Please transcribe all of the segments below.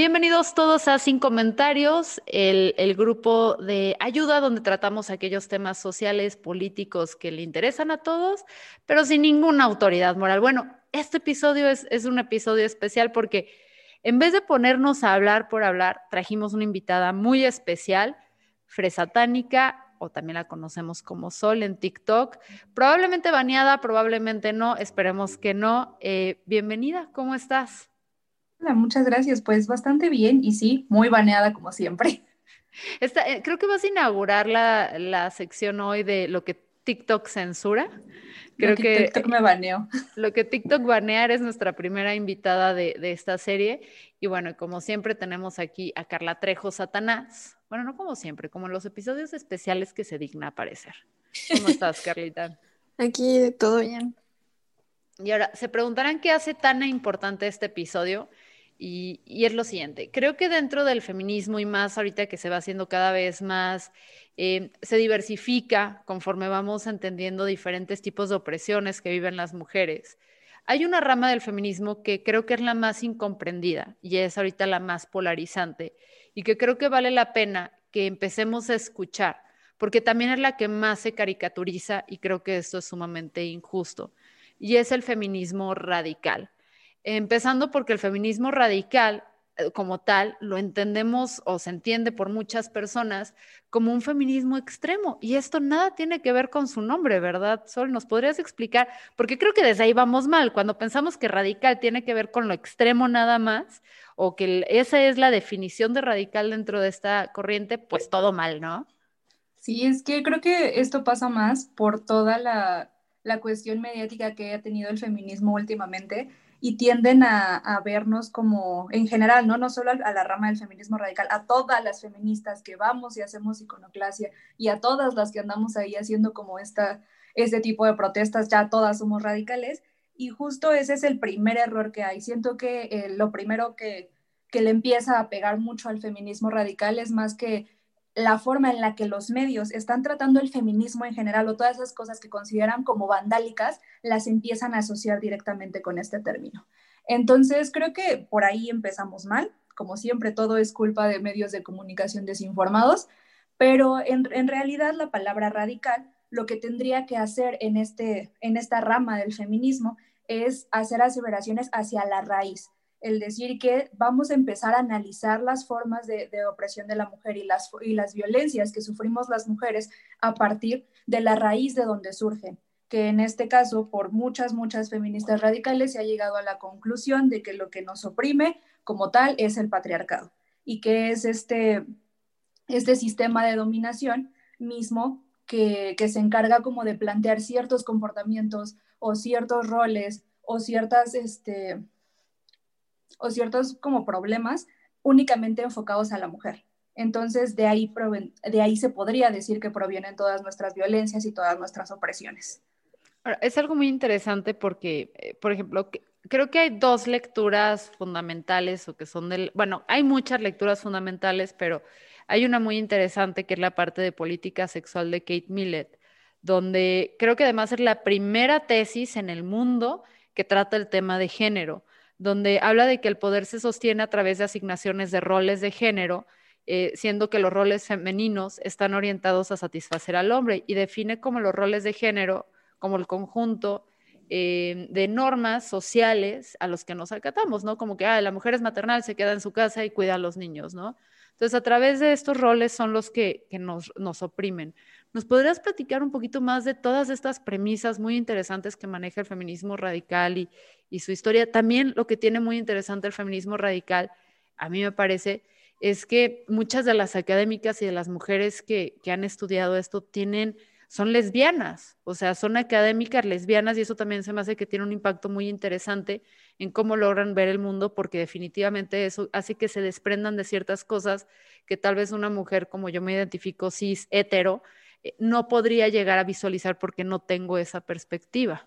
Bienvenidos todos a Sin Comentarios, el, grupo de ayuda donde tratamos aquellos temas sociales, políticos que le interesan a todos, pero sin ninguna autoridad moral. Bueno, este episodio es, es un episodio especial porque en vez de ponernos a hablar por hablar, trajimos una invitada muy especial, Fresatánica, o también la conocemos como Sol en TikTok, probablemente baneada, probablemente no, esperemos que no. Eh, bienvenida, ¿cómo estás? Hola, muchas gracias. Pues bastante bien y sí, muy baneada como siempre. Esta, eh, creo que vas a inaugurar la, la, sección hoy de lo que TikTok censura. Creo lo que, que, TikTok me baneó. Lo que TikTok banear es nuestra primera invitada de, de, esta serie. Y bueno, como siempre tenemos aquí a Carla Trejo Satanás. Bueno, no como siempre, como en los episodios especiales que se digna aparecer. ¿Cómo estás, Carlita? Aquí todo bien. Y ahora, se preguntarán qué hace tan importante este episodio. Y, es lo siguiente, creo que dentro del feminismo y más ahorita que se va haciendo cada vez más, eh, se diversifica conforme vamos entendiendo diferentes tipos de opresiones que viven las mujeres. Hay una rama del feminismo que creo que es la más incomprendida y es ahorita la más polarizante y que creo que vale la pena que empecemos a escuchar, porque también es la que más se caricaturiza y creo que esto es sumamente injusto, y es el feminismo radical Empezando porque el feminismo radical eh, como tal lo entendemos o se entiende por muchas personas como un feminismo extremo. Y esto nada tiene que ver con su nombre, ¿verdad, Sol? ¿Nos podrías explicar? Porque creo que desde ahí vamos mal. Cuando pensamos que radical tiene que ver con lo extremo nada más, o que esa es la definición de radical dentro de esta corriente, pues todo mal, ¿no? Sí, es que creo que esto pasa más por toda la, la cuestión mediática que ha tenido el feminismo últimamente y tienden a, vernos como en general, ¿no? No solo a, la rama del feminismo radical, a todas las feministas que vamos y hacemos iconoclasia y a todas las que andamos ahí haciendo como esta, este tipo de protestas, ya todas somos radicales. Y justo ese es el primer error que hay. Siento que eh, lo primero que, que le empieza a pegar mucho al feminismo radical es más que la forma en la que los medios están tratando el feminismo en general o todas esas cosas que consideran como vandálicas, las empiezan a asociar directamente con este término. Entonces, creo que por ahí empezamos mal. Como siempre, todo es culpa de medios de comunicación desinformados, pero en, en realidad la palabra radical lo que tendría que hacer en, este, en esta rama del feminismo es hacer aseveraciones hacia la raíz, el decir que vamos a empezar a analizar las formas de, opresión de la mujer y las, y las violencias que sufrimos las mujeres a partir de la raíz de donde surgen que en este caso, por muchas, muchas feministas radicales, se ha llegado a la conclusión de que lo que nos oprime como tal es el patriarcado y que es este, este sistema de dominación mismo que, que se encarga como de plantear ciertos comportamientos o ciertos roles o ciertas, este, o ciertos como problemas únicamente enfocados a la mujer. Entonces, de ahí, de ahí se podría decir que provienen todas nuestras violencias y todas nuestras opresiones. Es algo muy interesante porque, eh, por ejemplo, creo que hay dos lecturas fundamentales o que son del, bueno, hay muchas lecturas fundamentales, pero hay una muy interesante que es la parte de política sexual de Kate Millett, donde creo que además es la primera tesis en el mundo que trata el tema de género donde habla de que el poder se sostiene a través de asignaciones de roles de género, eh, siendo que los roles femeninos están orientados a satisfacer al hombre y define como los roles de género como el conjunto eh, de normas sociales a los que nos acatamos, ¿no? Como que ah, la mujer es maternal, se queda en su casa y cuida a los niños, ¿no? Entonces, a través de estos roles son los que, nos, nos oprimen. ¿Nos podrías platicar un poquito más de todas estas premisas muy interesantes que maneja el feminismo radical y, su historia? También lo que tiene muy interesante el feminismo radical, a mí me parece, es que muchas de las académicas y de las mujeres que, que han estudiado esto tienen son lesbianas, o sea, son académicas lesbianas y eso también se me hace que tiene un impacto muy interesante en cómo logran ver el mundo, porque definitivamente eso hace que se desprendan de ciertas cosas que tal vez una mujer como yo me identifico cis hetero no podría llegar a visualizar porque no tengo esa perspectiva.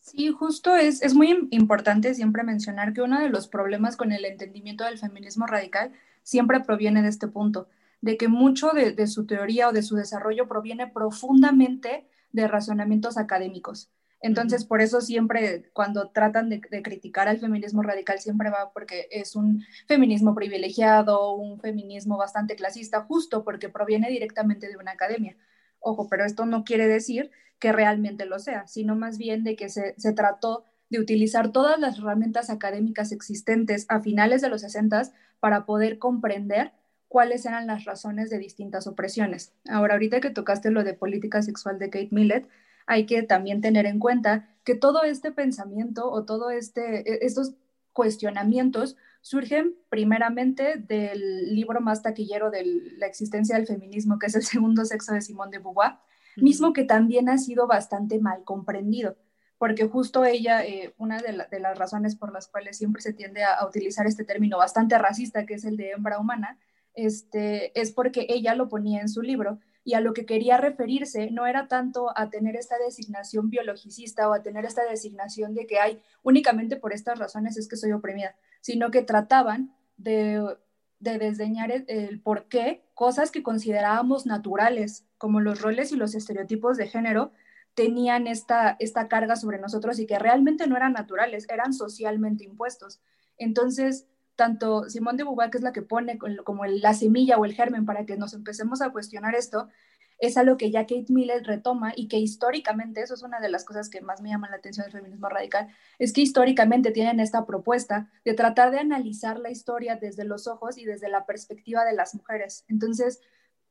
Sí, justo es, es muy importante siempre mencionar que uno de los problemas con el entendimiento del feminismo radical siempre proviene de este punto de que mucho de, su teoría o de su desarrollo proviene profundamente de razonamientos académicos. Entonces, por eso siempre cuando tratan de, criticar al feminismo radical, siempre va porque es un feminismo privilegiado, un feminismo bastante clasista, justo porque proviene directamente de una academia. Ojo, pero esto no quiere decir que realmente lo sea, sino más bien de que se, se trató de utilizar todas las herramientas académicas existentes a finales de los 60 para poder comprender cuáles eran las razones de distintas opresiones. Ahora, ahorita que tocaste lo de política sexual de Kate Millett, hay que también tener en cuenta que todo este pensamiento o todo este e, estos cuestionamientos surgen primeramente del libro más taquillero de la existencia del feminismo, que es El segundo sexo de Simone de Beauvoir, mismo que también ha sido bastante mal comprendido, porque justo ella, eh, una de, las razones por las cuales siempre se tiende a, a, utilizar este término bastante racista, que es el de hembra humana, este, es porque ella lo ponía en su libro y a lo que quería referirse no era tanto a tener esta designación biologicista o a tener esta designación de que hay únicamente por estas razones es que soy oprimida, sino que trataban de, desdeñar el, por qué cosas que considerábamos naturales, como los roles y los estereotipos de género, tenían esta, esta carga sobre nosotros y que realmente no eran naturales, eran socialmente impuestos. Entonces, tanto Simón de Beauvoir, que es la que pone como la semilla o el germen para que nos empecemos a cuestionar esto, es algo que ya Kate Miller retoma y que históricamente, eso es una de las cosas que más me llaman la atención del feminismo radical, es que históricamente tienen esta propuesta de tratar de analizar la historia desde los ojos y desde la perspectiva de las mujeres. Entonces,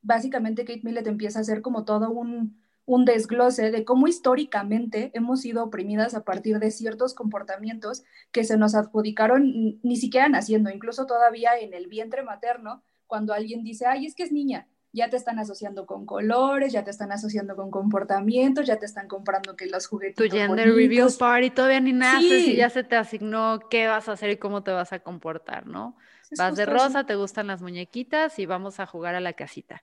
básicamente Kate Millett empieza a hacer como todo un, un desglose de cómo históricamente hemos sido oprimidas a partir de ciertos comportamientos que se nos adjudicaron ni siquiera naciendo, incluso todavía en el vientre materno, cuando alguien dice, ay, es que es niña, ya te están asociando con colores, ya te están asociando con comportamientos, ya te están comprando que los juguetes. Tu gender review party todavía ni naces y ya se te asignó qué vas a hacer y cómo te vas a comportar, ¿no? vas de rosa, te gustan las muñequitas y vamos a jugar a la casita.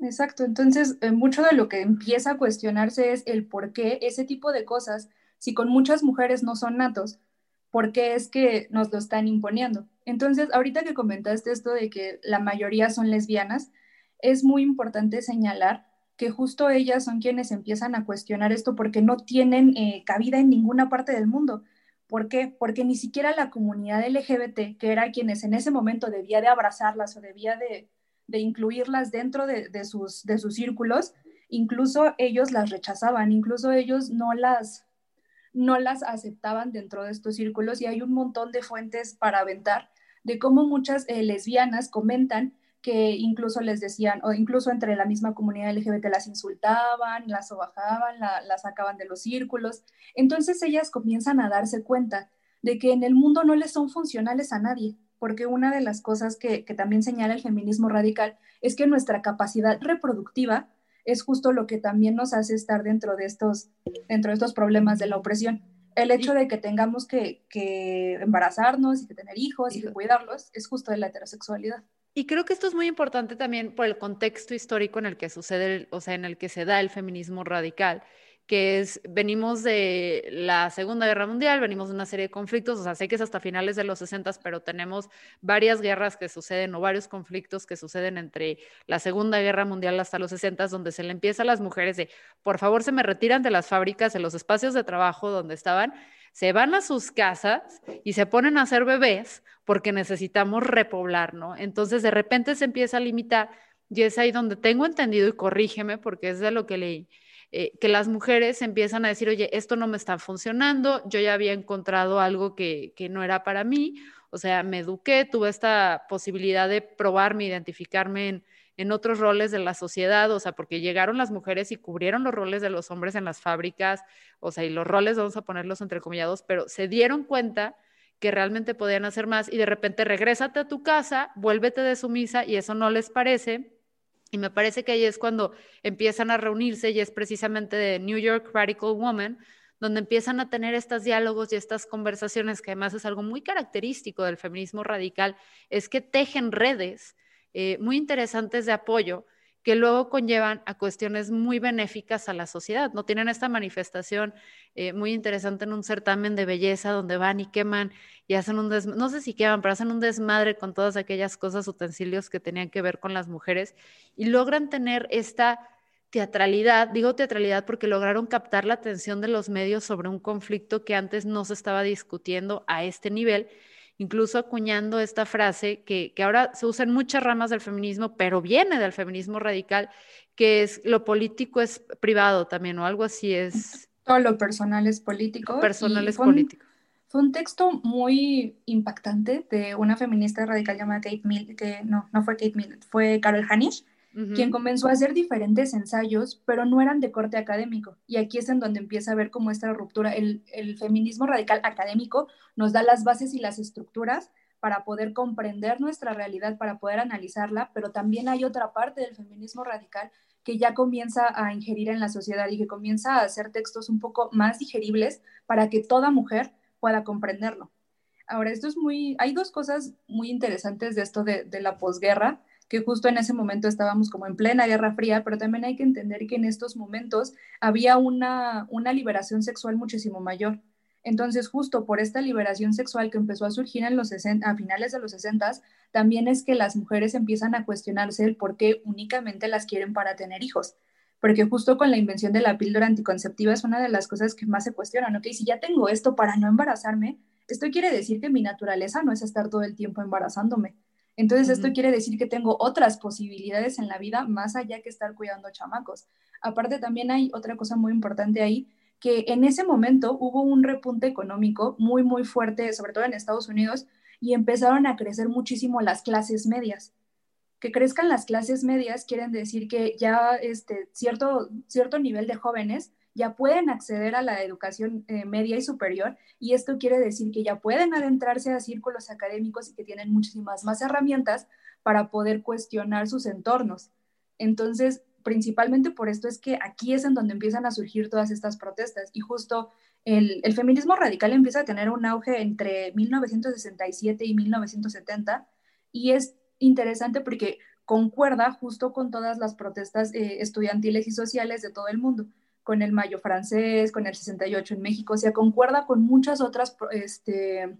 Exacto, entonces eh, mucho de lo que empieza a cuestionarse es el por qué ese tipo de cosas, si con muchas mujeres no son natos, ¿por qué es que nos lo están imponiendo? Entonces, ahorita que comentaste esto de que la mayoría son lesbianas, es muy importante señalar que justo ellas son quienes empiezan a cuestionar esto porque no tienen eh, cabida en ninguna parte del mundo. ¿Por qué? Porque ni siquiera la comunidad LGBT, que era quienes en ese momento debía de abrazarlas o debía de, de incluirlas dentro de, sus, de sus círculos, incluso ellos las rechazaban, incluso ellos no las, no las aceptaban dentro de estos círculos y hay un montón de fuentes para aventar de cómo muchas eh, lesbianas comentan que incluso les decían, o incluso entre la misma comunidad LGBT las insultaban, las sobajaban, las sacaban de los círculos. Entonces ellas comienzan a darse cuenta de que en el mundo no les son funcionales a nadie, porque una de las cosas que, también señala el feminismo radical es que nuestra capacidad reproductiva es justo lo que también nos hace estar dentro de estos, dentro de estos problemas de la opresión. El hecho de que tengamos que, embarazarnos y que tener hijos y que cuidarlos es justo de la heterosexualidad. Y creo que esto es muy importante también por el contexto histórico en el que sucede, o sea, en el que se da el feminismo radical que es, venimos de la Segunda Guerra Mundial, venimos de una serie de conflictos, o sea, sé que es hasta finales de los 60, pero tenemos varias guerras que suceden o varios conflictos que suceden entre la Segunda Guerra Mundial hasta los 60, donde se le empieza a las mujeres de, por favor, se me retiran de las fábricas, de los espacios de trabajo donde estaban, se van a sus casas y se ponen a hacer bebés porque necesitamos repoblar, ¿no? Entonces, de repente se empieza a limitar y es ahí donde tengo entendido, y corrígeme porque es de lo que leí, eh, que las mujeres empiezan a decir, oye, esto no me está funcionando, yo ya había encontrado algo que, no era para mí, O sea, me eduqué, tuve esta posibilidad de probarme, identificarme en, en otros roles de la sociedad, o sea, porque llegaron las mujeres y cubrieron los roles de los hombres en las fábricas, o sea, y los roles vamos a ponerlos entrecomillados, pero se dieron cuenta que realmente podían hacer más y de repente regrésate a tu casa, vuélvete de sumisa y eso no les parece. Y me parece que ahí es cuando empiezan a reunirse y es precisamente de New York Radical Woman, donde empiezan a tener estos diálogos y estas conversaciones, que además es algo muy característico del feminismo radical, es que tejen redes eh, muy interesantes de apoyo que luego conllevan a cuestiones muy benéficas a la sociedad. No tienen esta manifestación eh, muy interesante en un certamen de belleza donde van y queman y hacen un desmadre, no sé si queman, pero hacen un desmadre con todas aquellas cosas, utensilios que tenían que ver con las mujeres y logran tener esta teatralidad, digo teatralidad porque lograron captar la atención de los medios sobre un conflicto que antes no se estaba discutiendo a este nivel incluso acuñando esta frase que, ahora se usa en muchas ramas del feminismo, pero viene del feminismo radical, que es lo político es privado también, o algo así es. Todo lo personal es político. Personal es político. Fue un texto muy impactante de una feminista radical llamada Kate Mill, que no, no fue Kate Mill, fue Carol Quien comenzó a hacer diferentes ensayos, pero no eran de corte académico. Y aquí es en donde empieza a ver cómo esta ruptura, el, el feminismo radical académico nos da las bases y las estructuras para poder comprender nuestra realidad, para poder analizarla, pero también hay otra parte del feminismo radical que ya comienza a ingerir en la sociedad y que comienza a hacer textos un poco más digeribles para que toda mujer pueda comprenderlo. Ahora, esto es muy, hay dos cosas muy interesantes de esto de, de la posguerra que justo en ese momento estábamos como en plena Guerra Fría, pero también hay que entender que en estos momentos había una, una liberación sexual muchísimo mayor. Entonces, justo por esta liberación sexual que empezó a surgir en los a finales de los 60, también es que las mujeres empiezan a cuestionarse el por qué únicamente las quieren para tener hijos. Porque justo con la invención de la píldora anticonceptiva es una de las cosas que más se cuestionan, ¿ok? Si ya tengo esto para no embarazarme, esto quiere decir que mi naturaleza no es estar todo el tiempo embarazándome. Entonces, esto quiere decir que tengo otras posibilidades en la vida más allá que estar cuidando chamacos. Aparte, también hay otra cosa muy importante ahí, que en ese momento hubo un repunte económico muy, muy fuerte, sobre todo en Estados Unidos, y empezaron a crecer muchísimo las clases medias. Que crezcan las clases medias quieren decir que ya este, cierto, cierto nivel de jóvenes ya pueden acceder a la educación eh, media y superior y esto quiere decir que ya pueden adentrarse a círculos académicos y que tienen muchísimas más herramientas para poder cuestionar sus entornos. Entonces, principalmente por esto es que aquí es en donde empiezan a surgir todas estas protestas y justo el, el feminismo radical empieza a tener un auge entre 1967 y 1970 y es interesante porque concuerda justo con todas las protestas eh, estudiantiles y sociales de todo el mundo con el Mayo francés, con el 68 en México, o sea, concuerda con muchas otras este,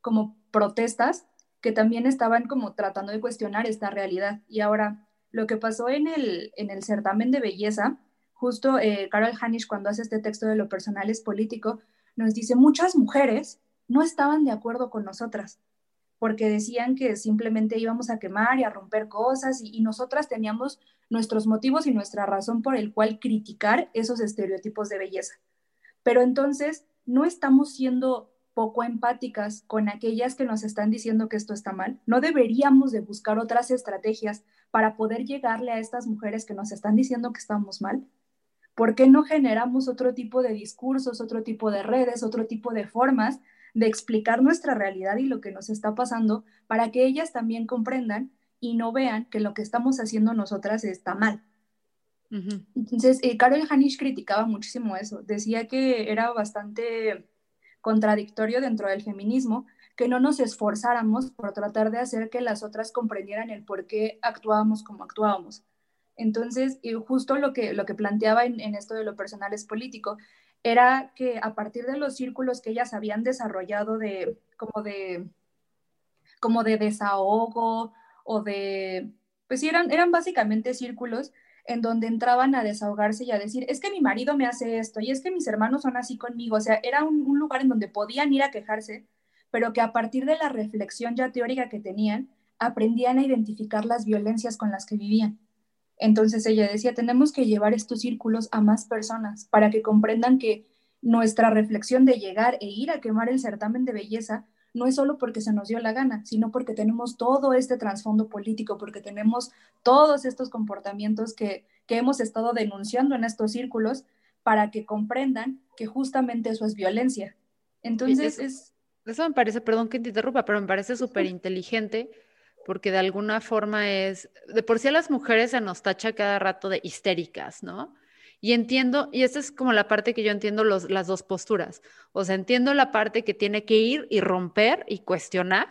como protestas que también estaban como tratando de cuestionar esta realidad. Y ahora, lo que pasó en el, en el certamen de belleza, justo eh, Carol Hanisch cuando hace este texto de lo personal es político, nos dice, muchas mujeres no estaban de acuerdo con nosotras, porque decían que simplemente íbamos a quemar y a romper cosas y, nosotras teníamos nuestros motivos y nuestra razón por el cual criticar esos estereotipos de belleza. Pero entonces no estamos siendo poco empáticas con aquellas que nos están diciendo que esto está mal. No deberíamos de buscar otras estrategias para poder llegarle a estas mujeres que nos están diciendo que estamos mal. ¿Por qué no generamos otro tipo de discursos, otro tipo de redes, otro tipo de formas de explicar nuestra realidad y lo que nos está pasando para que ellas también comprendan y no vean que lo que estamos haciendo nosotras está mal. Entonces, eh, Carol Hanisch criticaba muchísimo eso. Decía que era bastante contradictorio dentro del feminismo que no nos esforzáramos por tratar de hacer que las otras comprendieran el por qué actuábamos como actuábamos. Entonces, y justo lo que, lo que planteaba en, en, esto de lo personal es político, era que a partir de los círculos que ellas habían desarrollado de como de como de desahogo o de, pues eran, eran básicamente círculos en donde entraban a desahogarse y a decir, es que mi marido me hace esto y es que mis hermanos son así conmigo. O sea, era un lugar en donde podían ir a quejarse, pero que a partir de la reflexión ya teórica que tenían, aprendían a identificar las violencias con las que vivían. Entonces ella decía, tenemos que llevar estos círculos a más personas para que comprendan que nuestra reflexión de llegar e ir a quemar el certamen de belleza no es solo porque se nos dio la gana, sino porque tenemos todo este trasfondo político, porque tenemos todos estos comportamientos que, que hemos estado denunciando en estos círculos para que comprendan que justamente eso es violencia. Entonces, es, eso me parece, perdón que te interrumpa, pero me parece súper inteligente porque de alguna forma es, de por sí a las mujeres se nos tacha cada rato de histéricas, ¿no? Y entiendo, y esta es como la parte que yo entiendo los, las dos posturas. O sea, entiendo la parte que tiene que ir y romper y cuestionar,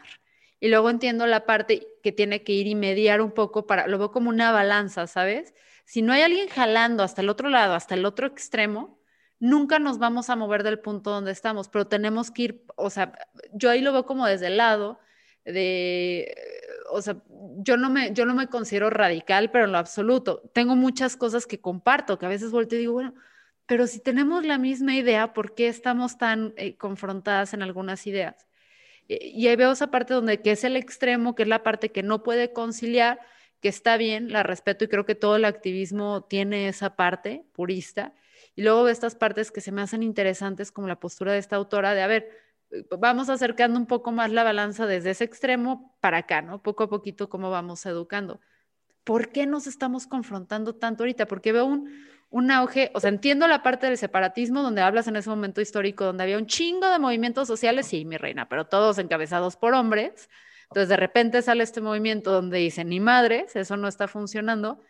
y luego entiendo la parte que tiene que ir y mediar un poco para, lo veo como una balanza, ¿sabes? Si no hay alguien jalando hasta el otro lado, hasta el otro extremo, nunca nos vamos a mover del punto donde estamos, pero tenemos que ir, o sea, yo ahí lo veo como desde el lado de, o sea, yo no me, yo no me considero radical, pero en lo absoluto. Tengo muchas cosas que comparto, que a veces volteo y digo, bueno, pero si tenemos la misma idea, ¿por qué estamos tan eh, confrontadas en algunas ideas? Eh, y ahí veo esa parte donde que es el extremo, que es la parte que no puede conciliar, que está bien, la respeto y creo que todo el activismo tiene esa parte purista, y luego estas partes que se me hacen interesantes, como la postura de esta autora, de, a ver, vamos acercando un poco más la balanza desde ese extremo para acá, ¿no? Poco a poquito cómo vamos educando. ¿Por qué nos estamos confrontando tanto ahorita? Porque veo un, un auge, o sea, entiendo la parte del separatismo donde hablas en ese momento histórico, donde había un chingo de movimientos sociales, sí, mi reina, pero todos encabezados por hombres. Entonces, de repente sale este movimiento donde dicen, ni madres, eso no está funcionando.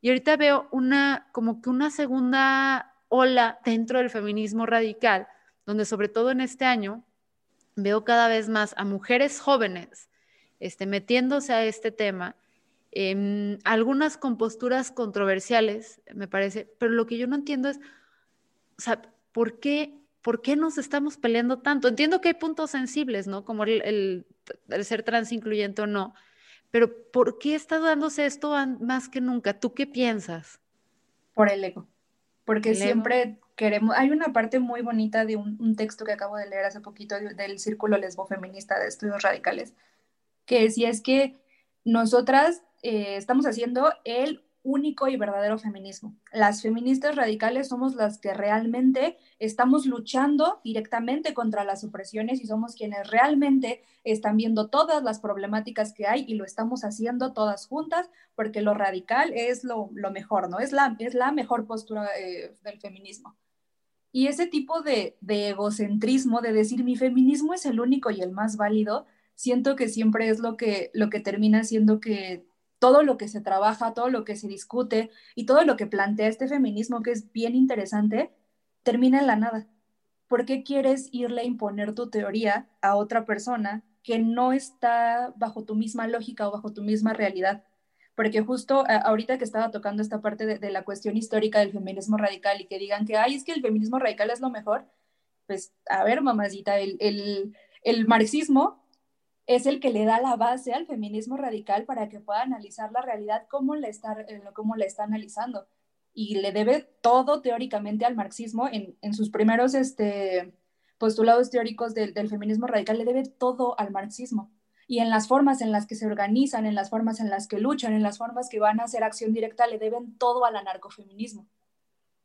Y ahorita veo una, como que una segunda ola dentro del feminismo radical, donde sobre todo en este año veo cada vez más a mujeres jóvenes este, metiéndose a este tema, em, algunas con posturas controversiales, me parece, pero lo que yo no entiendo es, o sea, ¿por qué, ¿por qué nos estamos peleando tanto? Entiendo que hay puntos sensibles, ¿no? Como el, el ser trans incluyente o no, pero ¿por qué está dándose esto más que nunca? ¿Tú qué piensas? Por el ego porque siempre queremos, hay una parte muy bonita de un, texto que acabo de leer hace poquito del Círculo Lesbo Feminista de Estudios Radicales, que decía es que nosotras eh, estamos haciendo el único y verdadero feminismo. Las feministas radicales somos las que realmente estamos luchando directamente contra las opresiones y somos quienes realmente están viendo todas las problemáticas que hay y lo estamos haciendo todas juntas porque lo radical es lo, mejor, ¿no? Es la, es la mejor postura eh, del feminismo. Y ese tipo de, de egocentrismo, de decir mi feminismo es el único y el más válido, siento que siempre es lo que, lo que termina siendo que todo lo que se trabaja, todo lo que se discute y todo lo que plantea este feminismo, que es bien interesante, termina en la nada. ¿Por qué quieres irle a imponer tu teoría a otra persona que no está bajo tu misma lógica o bajo tu misma realidad? Porque justo ahorita que estaba tocando esta parte de, la cuestión histórica del feminismo radical y que digan que, ay, es que el feminismo radical es lo mejor, pues a ver, mamacita, el, el, el marxismo es el que le da la base al feminismo radical para que pueda analizar la realidad como la está, eh, como la está analizando. Y le debe todo teóricamente al marxismo en, en sus primeros este, postulados teóricos del, del feminismo radical, le debe todo al marxismo. Y en las formas en las que se organizan, en las formas en las que luchan, en las formas que van a hacer acción directa, le deben todo al anarcofeminismo.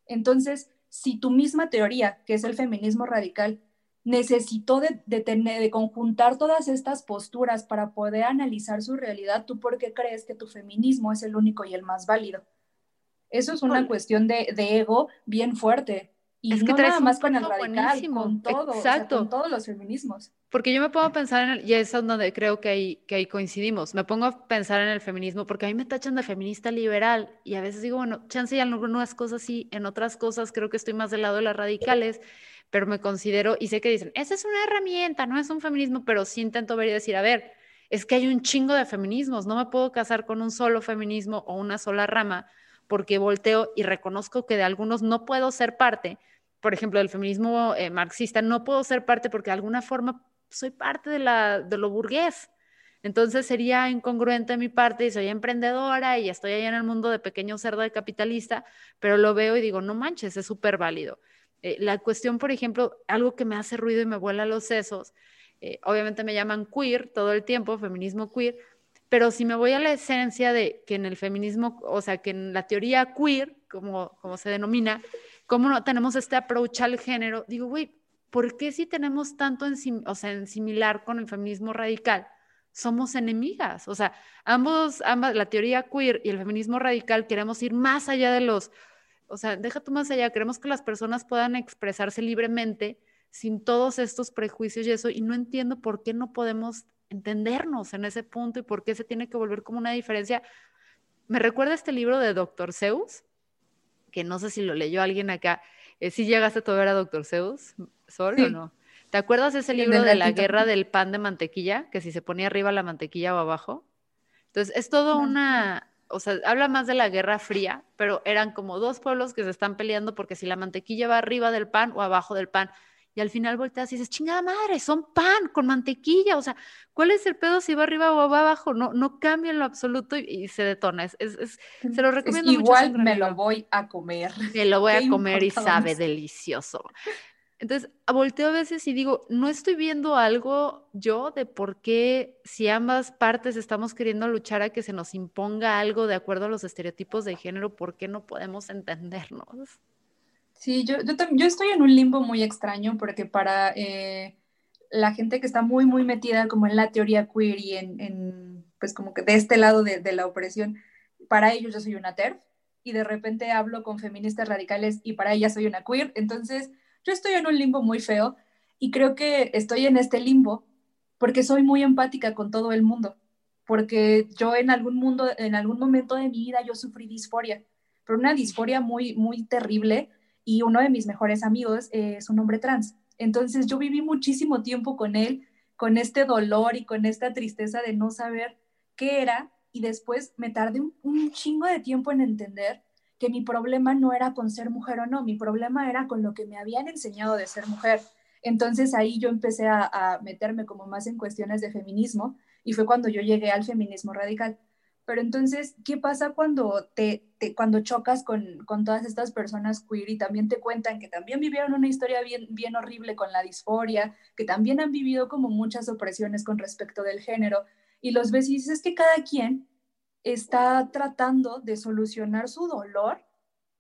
Entonces, si tu misma teoría, que es el feminismo radical, necesitó de, tener, de conjuntar todas estas posturas para poder analizar su realidad, ¿tú por qué crees que tu feminismo es el único y el más válido? Eso es una cuestión de, ego bien fuerte. Y no nada más con el radical, con todo, Exacto. con todos los feminismos. Porque yo me pongo a pensar en el, y es donde creo que ahí, que ahí coincidimos, me pongo a pensar en el feminismo, porque a mí me tachan de feminista liberal, y a veces digo, bueno, chance y en algunas cosas sí, en otras cosas creo que estoy más del lado de las radicales, pero me considero, y sé que dicen, esa es una herramienta, no es un feminismo, pero sí intento ver y decir, a ver, es que hay un chingo de feminismos, no me puedo casar con un solo feminismo o una sola rama, porque volteo y reconozco que de algunos no puedo ser parte, por ejemplo, del feminismo eh, marxista, no puedo ser parte porque de alguna forma soy parte de, la, de lo burgués. Entonces sería incongruente mi parte y soy emprendedora y estoy ahí en el mundo de pequeño cerdo de capitalista, pero lo veo y digo, no manches, es súper válido. Eh, la cuestión, por ejemplo, algo que me hace ruido y me vuela los sesos, eh, obviamente me llaman queer todo el tiempo, feminismo queer, pero si me voy a la esencia de que en el feminismo, o sea, que en la teoría queer, como, como se denomina, cómo no tenemos este approach al género, digo, güey, ¿por qué si tenemos tanto en, o sea, en similar con el feminismo radical? Somos enemigas. O sea, ambos, ambas, la teoría queer y el feminismo radical queremos ir más allá de los, o sea, deja tú más allá, queremos que las personas puedan expresarse libremente sin todos estos prejuicios y eso, y no entiendo por qué no podemos entendernos en ese punto y por qué se tiene que volver como una diferencia. Me recuerda este libro de Dr. Zeus, que no sé si lo leyó alguien acá. Eh, ¿Sí llegaste a ver a Dr. Zeus, Sol, o no? ¿Te acuerdas de ese libro de la guerra del pan de mantequilla? Que si se ponía arriba la mantequilla o abajo. Entonces, es todo una, o sea, habla más de la Guerra Fría, pero eran como dos pueblos que se están peleando porque si la mantequilla va arriba del pan o abajo del pan y al final volteas y dices, chingada madre, son pan con mantequilla, o sea, ¿cuál es el pedo si va arriba o va abajo? No, no cambia en lo absoluto y, se detona. Es, es, se lo recomiendo mucho. Igual me lo voy a comer. Me lo voy a comer y sabe delicioso. Entonces, volteo a veces y digo, no estoy viendo algo yo de por qué si ambas partes estamos queriendo luchar a que se nos imponga algo de acuerdo a los estereotipos de género, ¿por qué no podemos entendernos? Sí, yo, yo, yo estoy en un limbo muy extraño porque para eh, la gente que está muy, muy metida como en la teoría queer y en, en pues como que de este lado de, de, la opresión, para ellos yo soy una TERF y de repente hablo con feministas radicales y para ellas soy una queer. Entonces, yo estoy en un limbo muy feo y creo que estoy en este limbo porque soy muy empática con todo el mundo, porque yo en algún mundo, en algún momento de mi vida yo sufrí disforia, pero una disforia muy, muy terrible y uno de mis mejores amigos es un hombre trans. Entonces yo viví muchísimo tiempo con él, con este dolor y con esta tristeza de no saber qué era y después me tardé un, chingo de tiempo en entender que mi problema no era con ser mujer o no, mi problema era con lo que me habían enseñado de ser mujer. Entonces ahí yo empecé a, a meterme como más en cuestiones de feminismo y fue cuando yo llegué al feminismo radical. Pero entonces, ¿qué pasa cuando, te, cuando chocas con, con, todas estas personas queer y también te cuentan que también vivieron una historia bien, bien horrible con la disforia, que también han vivido como muchas opresiones con respecto del género? Y los ves y dices que cada quien está tratando de solucionar su dolor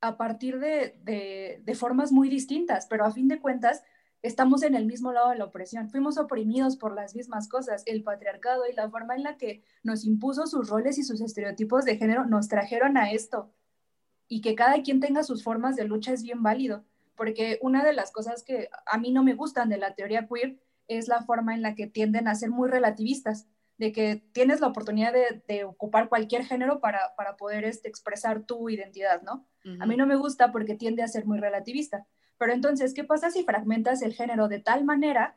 a partir de, de, de formas muy distintas, pero a fin de cuentas estamos en el mismo lado de la opresión. Fuimos oprimidos por las mismas cosas. El patriarcado y la forma en la que nos impuso sus roles y sus estereotipos de género nos trajeron a esto. Y que cada quien tenga sus formas de lucha es bien válido, porque una de las cosas que a mí no me gustan de la teoría queer es la forma en la que tienden a ser muy relativistas, de que tienes la oportunidad de, ocupar cualquier género para, para poder este, expresar tu identidad, ¿no? A mí no me gusta porque tiende a ser muy relativista. Pero entonces, ¿qué pasa si fragmentas el género de tal manera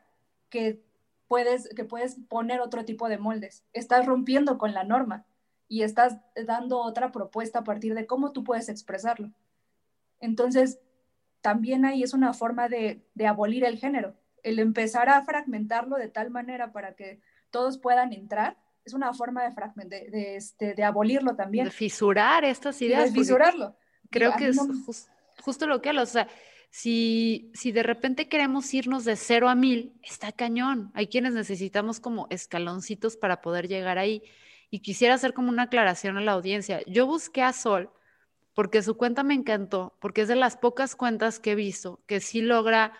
que puedes, que puedes poner otro tipo de moldes? Estás rompiendo con la norma y estás dando otra propuesta a partir de cómo tú puedes expresarlo. Entonces, también ahí es una forma de, abolir el género. El empezar a fragmentarlo de tal manera para que todos puedan entrar, es una forma de, de, este, de abolirlo también. De fisurar estas ideas. de fisurarlo. Creo que es justo lo que hablo. O sea, si, si de repente queremos irnos de cero a mil, está cañón. Hay quienes necesitamos como escaloncitos para poder llegar ahí. Y quisiera hacer como una aclaración a la audiencia. Yo busqué a Sol porque su cuenta me encantó, porque es de las pocas cuentas que he visto que sí logra,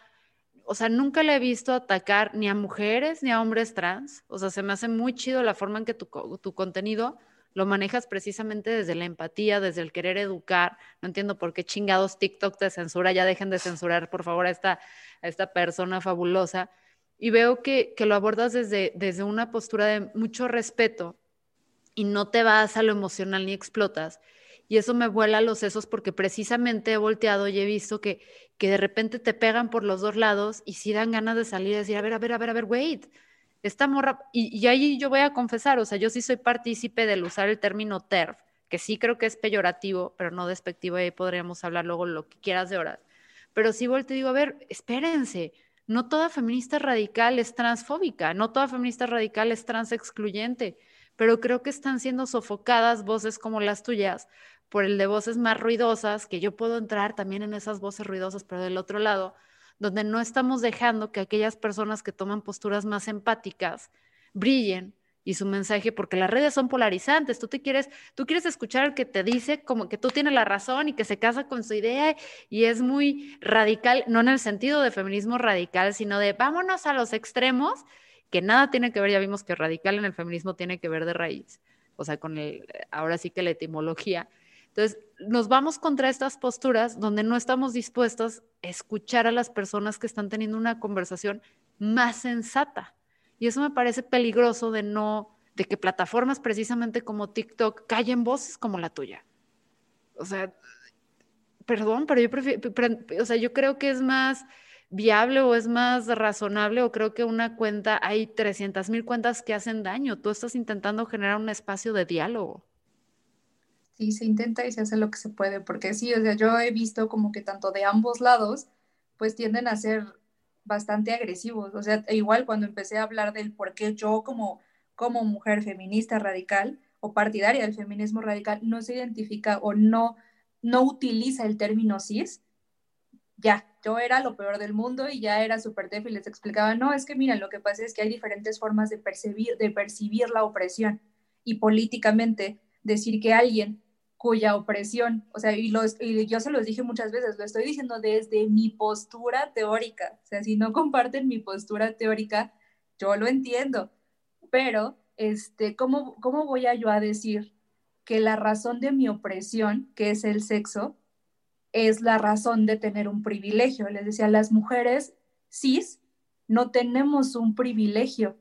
o sea, nunca le he visto atacar ni a mujeres ni a hombres trans. O sea, se me hace muy chido la forma en que tu, tu contenido lo manejas precisamente desde la empatía, desde el querer educar. No entiendo por qué chingados TikTok te censura, ya dejen de censurar, por favor, a esta, esta persona fabulosa. Y veo que, que lo abordas desde, desde una postura de mucho respeto y no te vas a lo emocional ni explotas. Y eso me vuela los sesos porque precisamente he volteado y he visto que, que de repente te pegan por los dos lados y sí dan ganas de salir y decir, a ver, a ver, a ver, a ver, wait, esta morra, y, ahí yo voy a confesar, o sea, yo sí soy partícipe del usar el término TERF, que sí creo que es peyorativo, pero no despectivo, y ahí podríamos hablar luego lo que quieras de horas. Pero sí vuelto y digo, a ver, espérense, no toda feminista radical es transfóbica, no toda feminista radical es trans excluyente, pero creo que están siendo sofocadas voces como las tuyas por el de voces más ruidosas, que yo puedo entrar también en esas voces ruidosas, pero del otro lado, donde no estamos dejando que aquellas personas que toman posturas más empáticas brillen y su mensaje, porque las redes son polarizantes. Tú te quieres, tú quieres escuchar al que te dice como que tú tienes la razón y que se casa con su idea y es muy radical, no en el sentido de feminismo radical, sino de vámonos a los extremos, que nada tiene que ver, ya vimos que radical en el feminismo tiene que ver de raíz, o sea, con el, ahora sí que la etimología. Entonces, nos vamos contra estas posturas donde no estamos dispuestos a escuchar a las personas que están teniendo una conversación más sensata. Y eso me parece peligroso de no, de que plataformas precisamente como TikTok callen voces como la tuya. O sea, perdón, pero yo prefiero, o sea, yo creo que es más viable o es más razonable o creo que una cuenta, hay 300 mil cuentas que hacen daño. Tú estás intentando generar un espacio de diálogo. Sí, se intenta y se hace lo que se puede, porque sí, o sea, yo he visto como que tanto de ambos lados, pues tienden a ser bastante agresivos. O sea, igual cuando empecé a hablar del por qué yo como, como mujer feminista radical o partidaria del feminismo radical no se identifica o no, no utiliza el término cis, ya, yo era lo peor del mundo y ya era súper débil. Les explicaba, no, es que miren, lo que pasa es que hay diferentes formas de percibir, de percibir la opresión y políticamente decir que alguien cuya opresión, o sea, y, yo se los dije muchas veces, lo estoy diciendo desde mi postura teórica, o sea, si no comparten mi postura teórica, yo lo entiendo, pero, este, ¿cómo, cómo voy a yo a decir que la razón de mi opresión, que es el sexo, es la razón de tener un privilegio? Les decía, las mujeres cis no tenemos un privilegio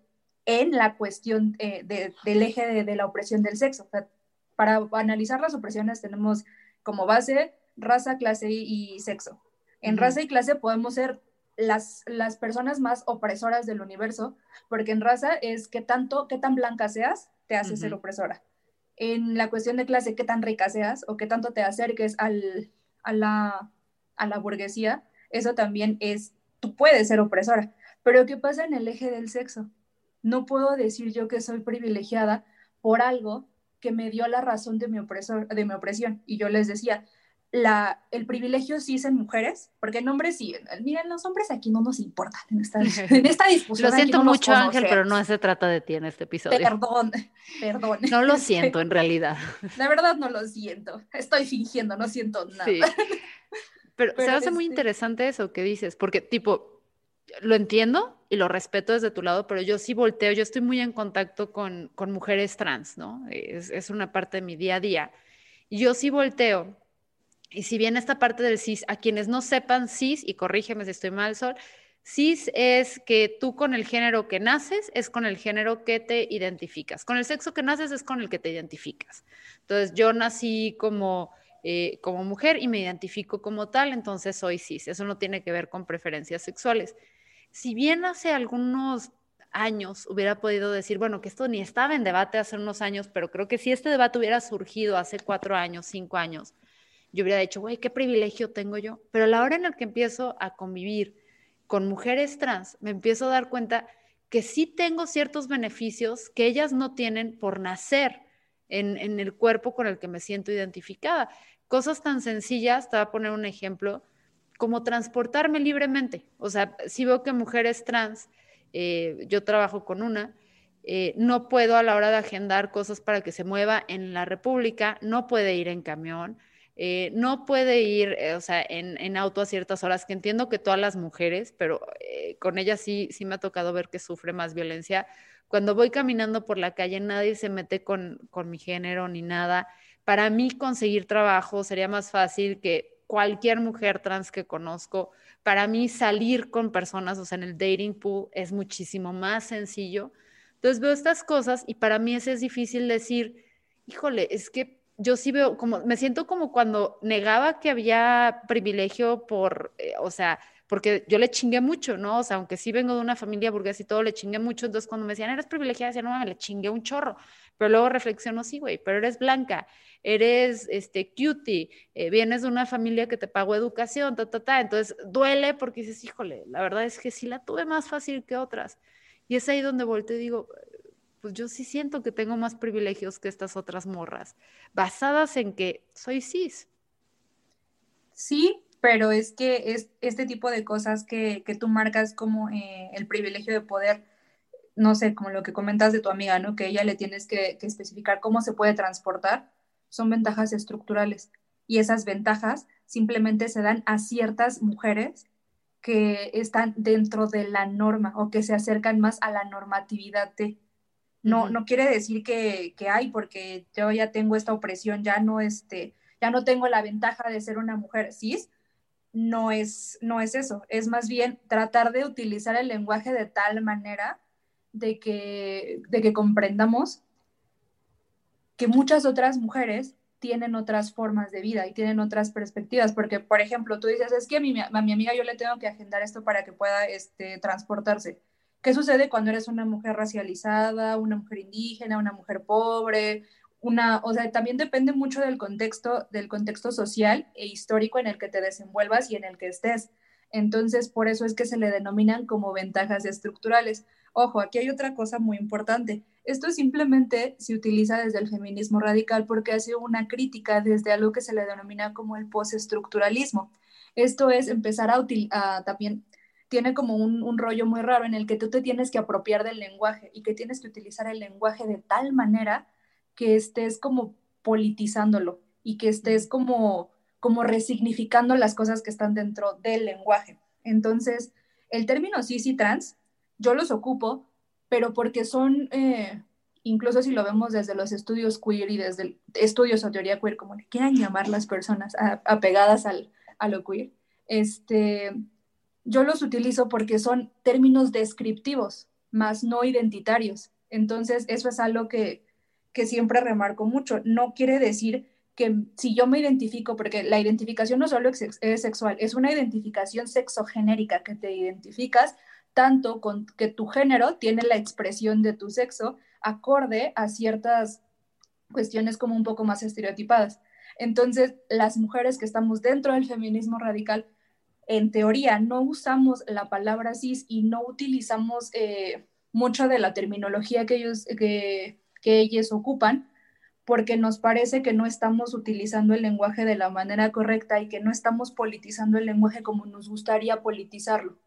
en la cuestión eh, del eje de, de, la opresión del sexo. O sea, para analizar las opresiones tenemos como base raza, clase y, sexo. En raza y clase podemos ser las, las personas más opresoras del universo, porque en raza es qué tanto, qué tan blanca seas, te hace ser opresora. En la cuestión de clase, qué tan rica seas o qué tanto te acerques al, a, la, a la burguesía, eso también es, tú puedes ser opresora. Pero ¿qué pasa en el eje del sexo? No puedo decir yo que soy privilegiada por algo que me dio la razón de mi, opresor, de mi opresión. Y yo les decía, la, el privilegio sí es en mujeres, porque en hombres sí, miren, los hombres aquí no nos importan en esta, en esta discusión. Lo siento mucho, Ángel, pero no se trata de ti en este episodio. Perdón, perdón. No lo siento en realidad. La verdad no lo siento. Estoy fingiendo, no siento nada. Sí. Pero, se hace muy este interesante eso que dices, porque tipo, lo entiendo y lo respeto desde tu lado, pero yo sí volteo, yo estoy muy en contacto con, mujeres trans, ¿no? Es, una parte de mi día a día. Yo sí volteo. Y si bien esta parte del cis, a quienes no sepan cis, y corrígeme si estoy mal, Sol, cis es que tú con el género que naces es con el género que te identificas. Con el sexo que naces es con el que te identificas. Entonces, yo nací como... Eh, como mujer y me identifico como tal, entonces soy cis. Eso no tiene que ver con preferencias sexuales si bien hace algunos años hubiera podido decir, bueno, que esto ni estaba en debate hace unos años, pero creo que si este debate hubiera surgido hace cuatro años, cinco años, yo hubiera dicho, güey, qué privilegio tengo yo. Pero a la hora en la que empiezo a convivir con mujeres trans, me empiezo a dar cuenta que sí tengo ciertos beneficios que ellas no tienen por nacer en, en el cuerpo con el que me siento identificada. Cosas tan sencillas, te voy a poner un ejemplo como transportarme libremente. O sea, si veo que mujeres trans, eh, yo trabajo con una, eh, no puedo a la hora de agendar cosas para que se mueva en la República, no puede ir en camión, eh, no puede ir, o sea, en, auto a ciertas horas, que entiendo que todas las mujeres, pero con ella sí, sí me ha tocado ver que sufre más violencia. Cuando voy caminando por la calle, nadie se mete con, con mi género ni nada. Para mí conseguir trabajo sería más fácil que cualquier mujer trans que conozco, para mí salir con personas, o sea, en el dating pool es muchísimo más sencillo. Entonces veo estas cosas y para mí es difícil decir, híjole, es que yo sí veo como, me siento como cuando negaba que había privilegio por, eh, o sea, porque yo le chingué mucho, ¿no? O sea, aunque sí vengo de una familia burguesa y todo, le chingué mucho. Entonces, cuando me decían, eres privilegiada, decía, no, le chingué un chorro. Pero luego reflexiono, sí, güey, pero eres blanca, eres este, cutie, eh, vienes de una familia que te pagó educación, ta, ta, ta. Entonces, duele porque dices, híjole, la verdad es que sí la tuve más fácil que otras. Y es ahí donde volteo y digo, pues yo sí siento que tengo más privilegios que estas otras morras, basadas en que soy cis. Sí, pero es que es este tipo de cosas que, tú marcas como eh, el privilegio de poder no sé, como lo que comentas de tu amiga, ¿no? Que ella le tienes que, que especificar cómo se puede transportar, son ventajas estructurales. Y esas ventajas simplemente se dan a ciertas mujeres que están dentro de la norma o que se acercan más a la normatividad de. No, no quiere decir que, que, hay, porque yo ya tengo esta opresión, ya no, este, ya no tengo la ventaja de ser una mujer cis, no es, no es eso, es más bien tratar de utilizar el lenguaje de tal manera de que, de que comprendamos que muchas otras mujeres tienen otras formas de vida y tienen otras perspectivas, porque, por ejemplo, tú dices, es que a mi, a mi amiga yo le tengo que agendar esto para que pueda este, transportarse. ¿Qué sucede cuando eres una mujer racializada, una mujer indígena, una mujer pobre? Una, o sea, también depende mucho del contexto, del contexto social e histórico en el que te desenvuelvas y en el que estés. Entonces, por eso es que se le denominan como ventajas estructurales. Ojo, aquí hay otra cosa muy importante. Esto simplemente se utiliza desde el feminismo radical porque hace una crítica desde algo que se le denomina como el postestructuralismo. Esto es empezar a, utilizar, también tiene como un, un, rollo muy raro en el que tú te tienes que apropiar del lenguaje y que tienes que utilizar el lenguaje de tal manera que estés como politizándolo y que estés como, como resignificando las cosas que están dentro del lenguaje. Entonces, el término cis y trans yo los ocupo, pero porque son, eh, incluso si lo vemos desde los estudios queer y desde estudios o teoría queer, como le quieran llamar las personas apegadas al, a lo queer, este, yo los utilizo porque son términos descriptivos, más no identitarios. Entonces, eso es algo que, que siempre remarco mucho. No quiere decir que si yo me identifico, porque la identificación no solo es sexual, es una identificación sexogenérica que te identificas tanto con que tu género tiene la expresión de tu sexo acorde a ciertas cuestiones como un poco más estereotipadas. Entonces, las mujeres que estamos dentro del feminismo radical, en teoría, no usamos la palabra cis y no utilizamos eh, mucho de la terminología que ellos, que, que ellos ocupan, porque nos parece que no estamos utilizando el lenguaje de la manera correcta y que no estamos politizando el lenguaje como nos gustaría politizarlo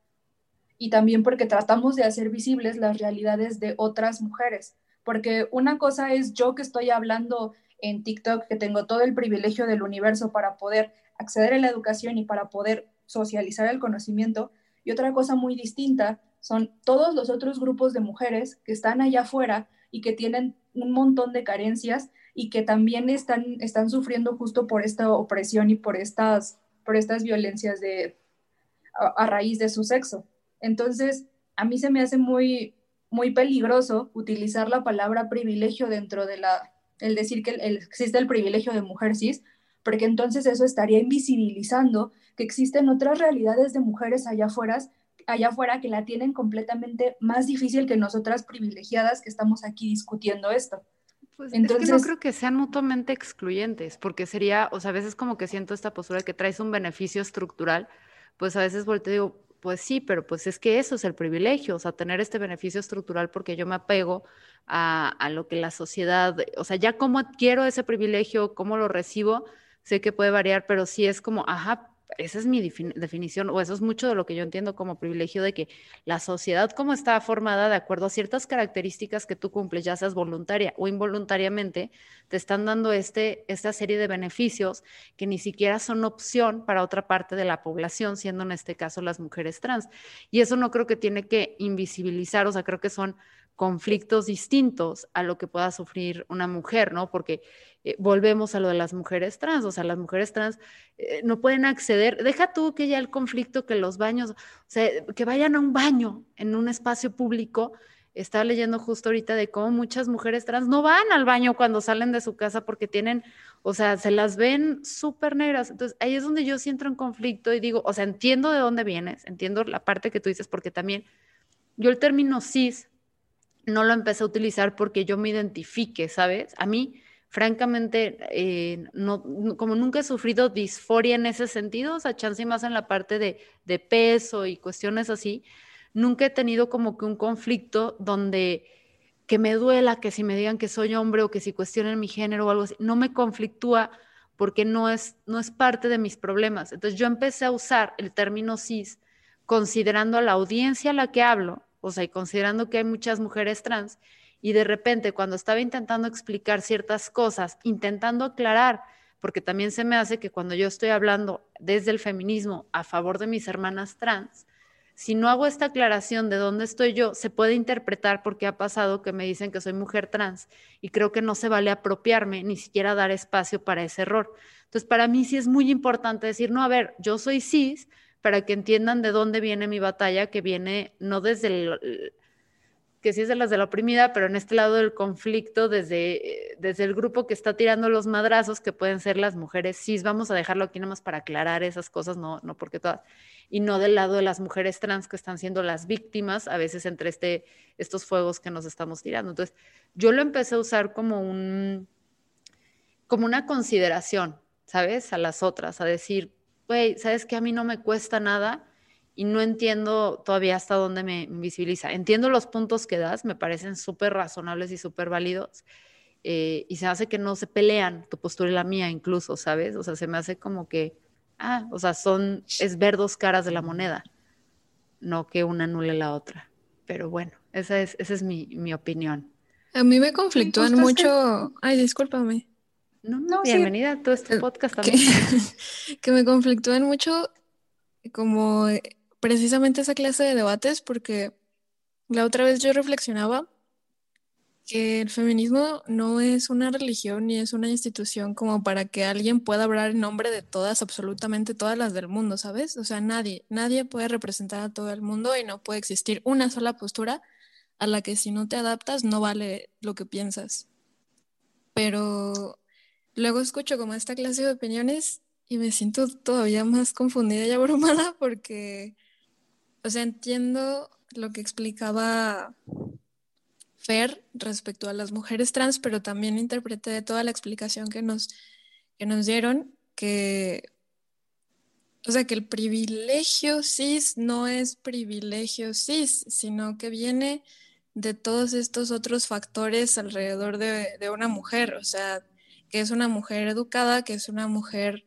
y también porque tratamos de hacer visibles las realidades de otras mujeres. Porque una cosa es yo que estoy hablando en TikTok, que tengo todo el privilegio del universo para poder acceder a la educación y para poder socializar el conocimiento. Y otra cosa muy distinta son todos los otros grupos de mujeres que están allá afuera y que tienen un montón de carencias y que también están, están sufriendo justo por esta opresión y por estas, por estas violencias de, a raíz de su sexo. Entonces, a mí se me hace muy, muy peligroso utilizar la palabra privilegio dentro de la, el decir que existe el privilegio de mujer cis, porque entonces eso estaría invisibilizando que existen otras realidades de mujeres allá afuera, allá afuera que la tienen completamente más difícil que nosotras privilegiadas que estamos aquí discutiendo esto. Pues Entonces, es que no creo que sean mutuamente excluyentes, porque sería, o sea, a veces como que siento esta postura de que traes un beneficio estructural, pues a veces volteo y digo, pues sí, pero pues es que eso es el privilegio, o sea, tener este beneficio estructural porque yo me apego a, a lo que la sociedad, o sea, ya cómo adquiero ese privilegio, cómo lo recibo, sé que puede variar, pero sí es como, ajá, esa es mi definición, o eso es mucho de lo que yo entiendo como privilegio de que la sociedad como está formada de acuerdo a ciertas características que tú cumples, ya seas voluntaria o involuntariamente, te están dando este, esta serie de beneficios que ni siquiera son opción para otra parte de la población, siendo en este caso las mujeres trans. Y eso no creo que tiene que invisibilizar, o sea, creo que son conflictos distintos a lo que pueda sufrir una mujer, ¿no? Porque eh, volvemos a lo de las mujeres trans, o sea, las mujeres trans eh, no pueden acceder, deja tú que ya el conflicto, que los baños, o sea, que vayan a un baño en un espacio público. Estaba leyendo justo ahorita de cómo muchas mujeres trans no van al baño cuando salen de su casa porque tienen, o sea, se las ven súper negras. Entonces, ahí es donde yo sí entro en conflicto y digo, o sea, entiendo de dónde vienes, entiendo la parte que tú dices, porque también yo el término cis no lo empecé a utilizar porque yo me identifique, ¿sabes? A mí, francamente, eh, no, como nunca he sufrido disforia en ese sentido, o sea, chance más en la parte de, de peso y cuestiones así, nunca he tenido como que un conflicto donde que me duela que si me digan que soy hombre o que si cuestionen mi género o algo así, no me conflictúa porque no es, no es parte de mis problemas. Entonces yo empecé a usar el término cis considerando a la audiencia a la que hablo o sea, y considerando que hay muchas mujeres trans, y de repente cuando estaba intentando explicar ciertas cosas, intentando aclarar, porque también se me hace que cuando yo estoy hablando desde el feminismo a favor de mis hermanas trans, si no hago esta aclaración de dónde estoy yo, se puede interpretar porque ha pasado que me dicen que soy mujer trans y creo que no se vale apropiarme ni siquiera dar espacio para ese error. Entonces, para mí sí es muy importante decir, no, a ver, yo soy cis para que entiendan de dónde viene mi batalla, que viene no desde el, que sí es de las de la oprimida, pero en este lado del conflicto, desde, desde el grupo que está tirando los madrazos, que pueden ser las mujeres cis, vamos a dejarlo aquí nada más para aclarar esas cosas, no, no porque todas, y no del lado de las mujeres trans que están siendo las víctimas, a veces entre este, estos fuegos que nos estamos tirando. Entonces, yo lo empecé a usar como un, como una consideración, ¿sabes? A las otras, a decir, güey, ¿sabes que a mí no me cuesta nada? y no entiendo todavía hasta dónde me visibiliza. Entiendo los puntos que das, me parecen súper razonables y súper válidos. Eh, y se hace que no se pelean tu postura y la mía incluso, ¿sabes? O sea, se me hace como que, ah, o sea, son, es ver dos caras de la moneda, no que una anule la otra. Pero bueno, esa es, esa es mi, mi opinión. A mí me conflictúan mucho, ay, discúlpame. No, no, bienvenida a todo este eh, podcast también. Que, que me conflictúan mucho como precisamente esa clase de debates porque la otra vez yo reflexionaba que el feminismo no es una religión ni es una institución como para que alguien pueda hablar en nombre de todas, absolutamente todas las del mundo, ¿sabes? O sea, nadie, nadie puede representar a todo el mundo y no puede existir una sola postura a la que si no te adaptas no vale lo que piensas. Pero luego escucho como esta clase de opiniones y me siento todavía más confundida y abrumada porque o sea, entiendo lo que explicaba Fer respecto a las mujeres trans, pero también interpreté toda la explicación que nos, que nos dieron, que, o sea, que el privilegio cis no es privilegio cis, sino que viene de todos estos otros factores alrededor de, de una mujer, o sea, que es una mujer educada, que es una mujer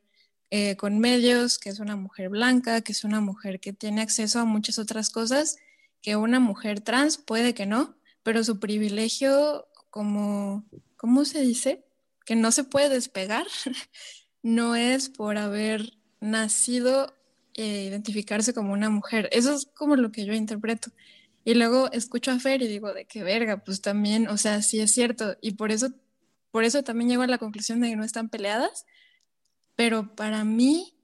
eh, con medios, que es una mujer blanca, que es una mujer que tiene acceso a muchas otras cosas que una mujer trans puede que no, pero su privilegio como, ¿cómo se dice? Que no se puede despegar, no es por haber nacido e identificarse como una mujer. Eso es como lo que yo interpreto. Y luego escucho a Fer y digo, de qué verga, pues también, o sea, sí es cierto. Y por eso, por eso también llego a la conclusión de que no están peleadas, pero para mí,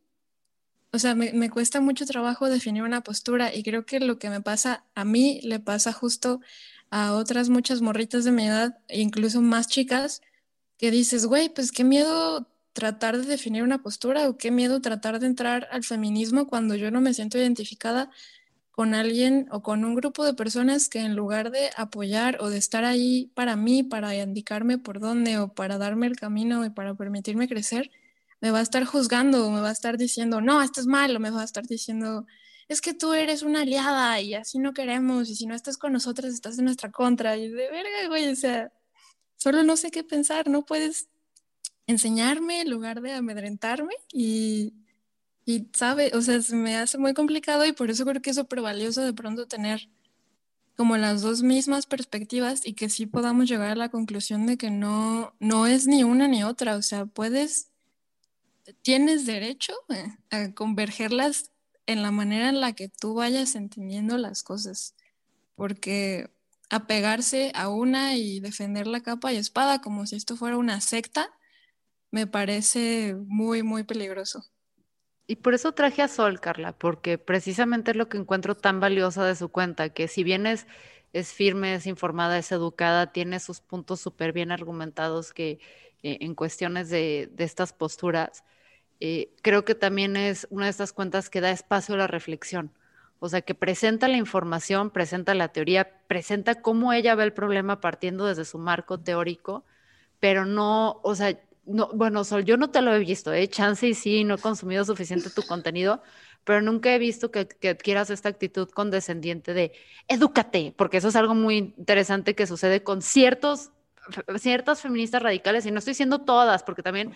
o sea, me, cuesta mucho trabajo definir una postura y creo que lo que me pasa a mí le pasa justo a otras muchas morritas de mi edad, e incluso más chicas, que dices, güey, pues qué miedo tratar de definir una postura o qué miedo tratar de entrar al feminismo cuando yo no me siento identificada con alguien o con un grupo de personas que en lugar de apoyar o de estar ahí para mí, para indicarme por dónde o para darme el camino y para permitirme crecer, me va a estar juzgando, me va a estar diciendo, no, esto es malo, me va a estar diciendo, es que tú eres una aliada y así no queremos, y si no estás con nosotras, estás en nuestra contra, y de verga, güey, o sea, solo no sé qué pensar, no puedes enseñarme en lugar de amedrentarme y, y sabe, o sea, se me hace muy complicado y por eso creo que es súper valioso de pronto tener como las dos mismas perspectivas y que sí podamos llegar a la conclusión de que no, no es ni una ni otra, o sea, puedes tienes derecho eh, a convergerlas en la manera en la que tú vayas entendiendo las cosas, porque apegarse a una y defender la capa y espada como si esto fuera una secta, me parece muy, muy peligroso. Y por eso traje a Sol, Carla, porque precisamente es lo que encuentro tan valiosa de su cuenta, que si bien es, es firme, es informada, es educada, tiene sus puntos súper bien argumentados que eh, en cuestiones de, de estas posturas, eh, creo que también es una de estas cuentas que da espacio a la reflexión. O sea, que presenta la información, presenta la teoría, presenta cómo ella ve el problema partiendo desde su marco teórico, pero no, o sea, no, bueno, Sol, yo no te lo he visto, ¿eh? Chance y sí, no he consumido suficiente tu contenido, pero nunca he visto que, que, adquieras esta actitud condescendiente de edúcate, porque eso es algo muy interesante que sucede con ciertas feministas radicales, y no estoy diciendo todas, porque también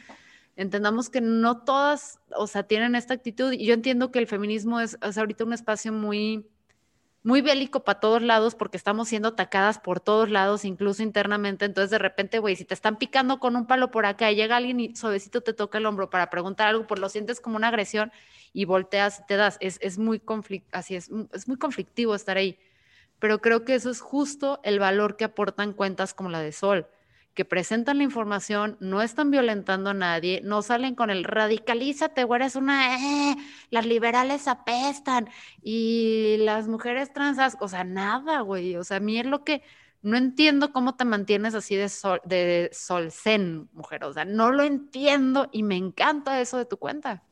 entendamos que no todas, o sea, tienen esta actitud. Y yo entiendo que el feminismo es, ahorita un espacio muy, muy bélico para todos lados porque estamos siendo atacadas por todos lados, incluso internamente. Entonces, de repente, güey, si te están picando con un palo por acá llega alguien y suavecito te toca el hombro para preguntar algo, pues lo sientes como una agresión y volteas y te das. Es, es muy conflict así es, es muy conflictivo estar ahí. Pero creo que eso es justo el valor que aportan cuentas como la de Sol que presentan la información, no están violentando a nadie, no salen con el radicalízate, güey, eres una, eh, las liberales apestan y las mujeres transas, o sea, nada, güey, o sea, a mí es lo que no entiendo cómo te mantienes así de sol, de zen, mujer, o sea, no lo entiendo y me encanta eso de tu cuenta.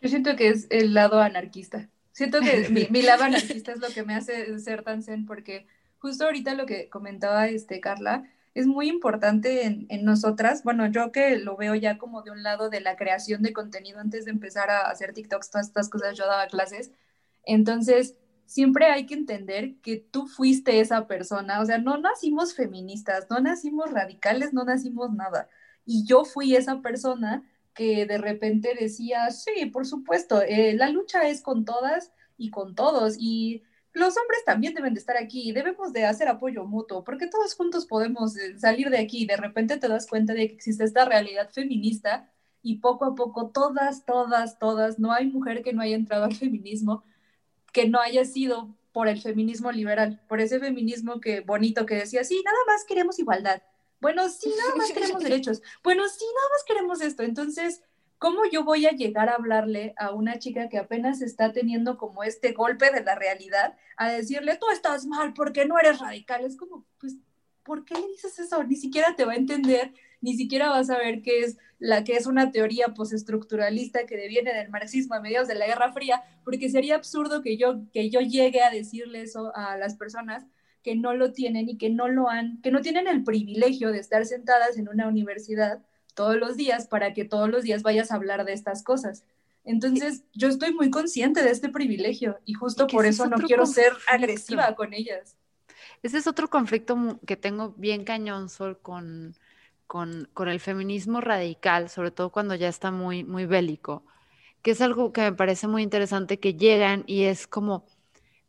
Yo siento que es el lado anarquista. Siento que mi lado anarquista es lo que me hace ser tan zen, porque justo ahorita lo que comentaba este Carla, es muy importante en, nosotras. Bueno, yo que lo veo ya como de un lado de la creación de contenido antes de empezar a hacer TikToks, todas estas cosas, yo daba clases. Entonces, siempre hay que entender que tú fuiste esa persona. O sea, no nacimos feministas, no nacimos radicales, no nacimos nada. Y yo fui esa persona que de repente decía, sí, por supuesto, eh, la lucha es con todas y con todos. Y los hombres también deben de estar aquí debemos de hacer apoyo mutuo, porque todos juntos podemos eh, salir de aquí y de repente te das cuenta de que existe esta realidad feminista y poco a poco todas, todas, todas, no hay mujer que no haya entrado al feminismo, que no haya sido por el feminismo liberal, por ese feminismo que bonito que decía, sí, nada más queremos igualdad. Bueno, sí, nada más queremos derechos. Bueno, sí, nada más queremos esto. Entonces, ¿cómo yo voy a llegar a hablarle a una chica que apenas está teniendo como este golpe de la realidad, a decirle, tú estás mal porque no eres radical? Es como, pues, ¿por qué le dices eso? Ni siquiera te va a entender, ni siquiera vas a ver qué es la que es una teoría postestructuralista que deviene del marxismo a mediados de la Guerra Fría, porque sería absurdo que yo, que yo llegue a decirle eso a las personas que no lo tienen y que no lo han, que no tienen el privilegio de estar sentadas en una universidad todos los días para que todos los días vayas a hablar de estas cosas. Entonces, yo estoy muy consciente de este privilegio y justo por eso no quiero ser agresiva con ellas. Ese es otro conflicto que tengo bien cañón, Sol, con, con, con, el feminismo radical, sobre todo cuando ya está muy, muy bélico, que es algo que me parece muy interesante, que llegan y es como,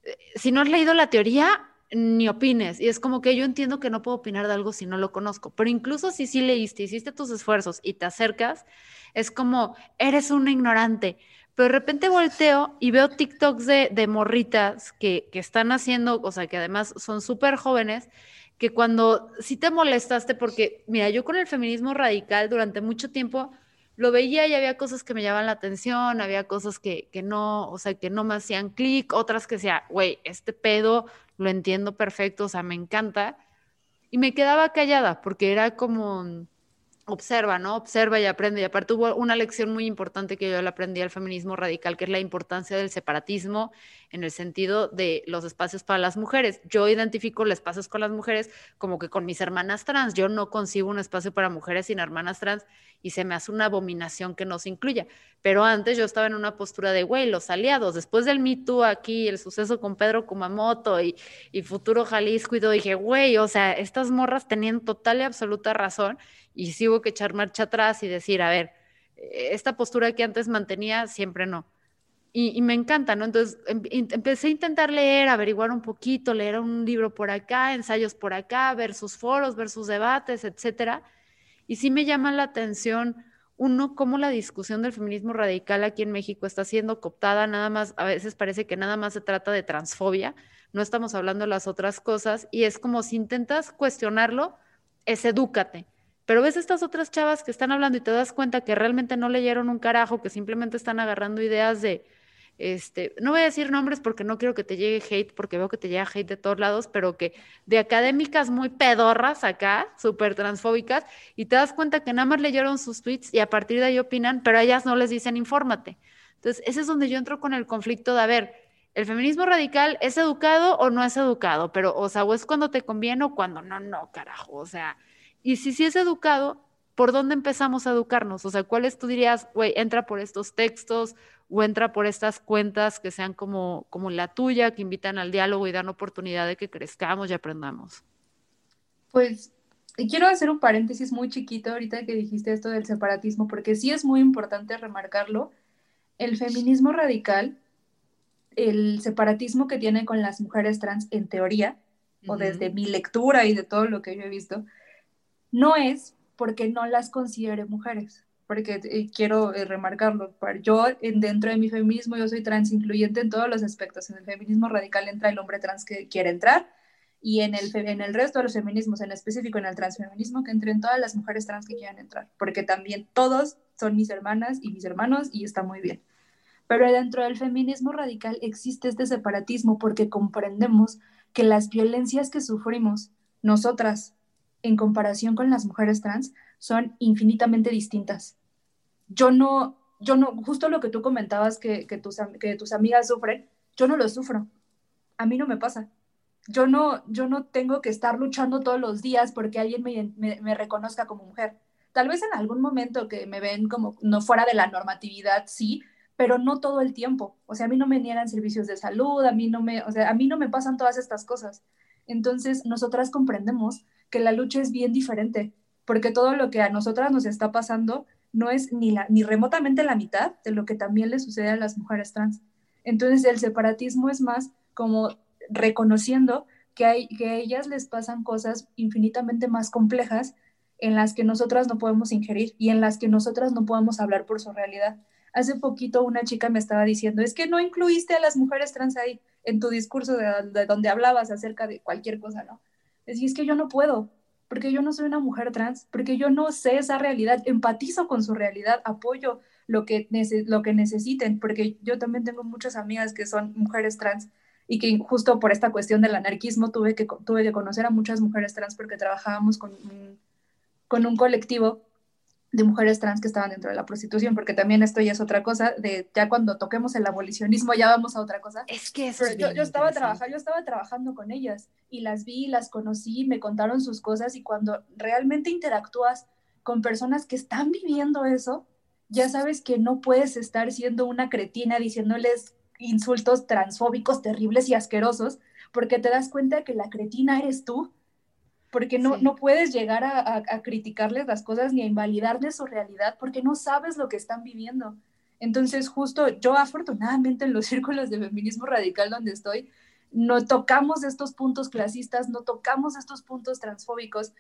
eh, si no has leído la teoría, ni opines. Y es como que yo entiendo que no puedo opinar de algo si no lo conozco, pero incluso si sí leíste, hiciste tus esfuerzos y te acercas, es como, eres un ignorante. Pero de repente volteo y veo TikToks de, de morritas que, que, están haciendo, o sea, que además son súper jóvenes, que cuando sí te molestaste, porque, mira, yo con el feminismo radical durante mucho tiempo lo veía y había cosas que me llamaban la atención, había cosas que, que no, o sea, que no me hacían clic, otras que decía, güey, este pedo lo entiendo perfecto, o sea, me encanta. Y me quedaba callada porque era como, observa, ¿no? Observa y aprende. Y aparte hubo una lección muy importante que yo le aprendí al feminismo radical, que es la importancia del separatismo en el sentido de los espacios para las mujeres. Yo identifico los espacios con las mujeres como que con mis hermanas trans. Yo no concibo un espacio para mujeres sin hermanas trans y se me hace una abominación que no se incluya. Pero antes yo estaba en una postura de, güey, los aliados. Después del Me Too aquí, el suceso con Pedro Kumamoto y, y Futuro Jalisco y todo, dije, güey, o sea, estas morras tenían total y absoluta razón y sí hubo que echar marcha atrás y decir, a ver, esta postura que antes mantenía, siempre no. Y, me encanta, ¿no? Entonces em, empecé a intentar leer, averiguar un poquito, leer un libro por acá, ensayos por acá, ver sus foros, ver sus debates, etcétera. Y sí me llama la atención, uno, cómo la discusión del feminismo radical aquí en México está siendo cooptada, nada más, a veces parece que nada más se trata de transfobia, no estamos hablando de las otras cosas, y es como si intentas cuestionarlo, es edúcate pero ves estas otras chavas que están hablando y te das cuenta que realmente no leyeron un carajo, que simplemente están agarrando ideas de, este, no voy a decir nombres porque no quiero que te llegue hate, porque veo que te llega hate de todos lados, pero que de académicas muy pedorras acá, súper transfóbicas, y te das cuenta que nada más leyeron sus tweets y a partir de ahí opinan, pero a ellas no les dicen infórmate. Entonces, ese es donde yo entro con el conflicto de, a ver, ¿el feminismo radical es educado o no es educado? Pero, o sea, o es cuando te conviene o cuando no, no, carajo, o sea y si sí es educado, ¿por dónde empezamos a educarnos? O sea, ¿cuáles tú dirías, güey, entra por estos textos o entra por estas cuentas que sean como, como la tuya, que invitan al diálogo y dan oportunidad de que crezcamos y aprendamos? Pues quiero hacer un paréntesis muy chiquito ahorita que dijiste esto del separatismo, porque sí es muy importante remarcarlo. El feminismo radical el separatismo que tiene con las mujeres trans en teoría, o desde mi lectura y de todo lo que yo he visto, no es porque no las considere mujeres, porque eh, quiero eh, remarcarlo, yo dentro de mi feminismo yo soy trans incluyente en todos los aspectos, en el feminismo radical entra el hombre trans que quiere entrar, y en el, en el resto de los feminismos, en específico en el transfeminismo, que entren todas las mujeres trans que quieran entrar, porque también todos son mis hermanas y mis hermanos y está muy bien. Pero dentro del feminismo radical existe este separatismo porque comprendemos que las violencias que sufrimos nosotras en comparación con las mujeres trans son infinitamente distintas. Yo no, yo no, justo lo que tú comentabas que, tus, que tus amigas sufren, yo no lo sufro. A mí no me pasa yo no, yo no tengo que estar luchando todos los días porque alguien me, me, reconozca como mujer. Tal vez en algún momento que me ven como no fuera de la normatividad, sí, pero no todo el tiempo. O sea, a mí no me niegan servicios de salud, a mí no me, o sea, a mí no me pasan todas estas cosas. Entonces, nosotras comprendemos que la lucha es bien diferente, porque todo lo que a nosotras nos está pasando no es ni, la, ni remotamente la mitad de lo que también le sucede a las mujeres trans. Entonces, el separatismo es más como reconociendo que, hay, que a ellas les pasan cosas infinitamente más complejas en las que nosotras no podemos ingerir y en las que nosotras no podemos hablar por su realidad. Hace poquito una chica me estaba diciendo, es que no incluiste a las mujeres trans ahí en tu discurso de, donde hablabas acerca de cualquier cosa, ¿no? Es, es que yo no puedo, porque yo no soy una mujer trans, porque yo no sé esa realidad, empatizo con su realidad, apoyo lo que, lo que necesiten, porque yo también tengo muchas amigas que son mujeres trans y que justo por esta cuestión del anarquismo tuve que, tuve que conocer a muchas mujeres trans porque trabajábamos con con un colectivo de mujeres trans que estaban dentro de la prostitución, porque también esto ya es otra cosa, de ya cuando toquemos el abolicionismo ya vamos a otra cosa. Es que yo, yo, estaba trabajando, yo estaba trabajando con ellas y las vi, las conocí, me contaron sus cosas y cuando realmente interactúas con personas que están viviendo eso, ya sabes que no puedes estar siendo una cretina diciéndoles insultos transfóbicos terribles y asquerosos, porque te das cuenta que la cretina eres tú, porque no, no puedes llegar a, a, criticarles las cosas ni a invalidarles su realidad, porque no sabes lo que están viviendo. Entonces, justo yo afortunadamente en los círculos de feminismo radical donde estoy, no tocamos estos puntos clasistas, no tocamos estos puntos transfóbicos,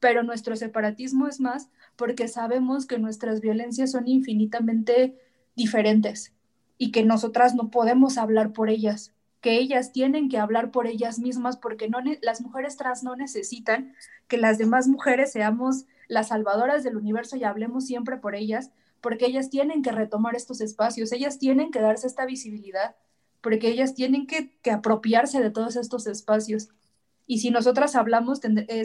pero nuestro separatismo es más porque sabemos que nuestras violencias son infinitamente diferentes y que nosotras no podemos hablar por ellas, que ellas tienen que hablar por ellas mismas porque no las mujeres trans no necesitan que las demás mujeres seamos las salvadoras del universo y hablemos siempre por ellas, porque ellas tienen que retomar estos espacios, ellas tienen que darse esta visibilidad, porque ellas tienen que, apropiarse de todos estos espacios. Y si nosotras hablamos,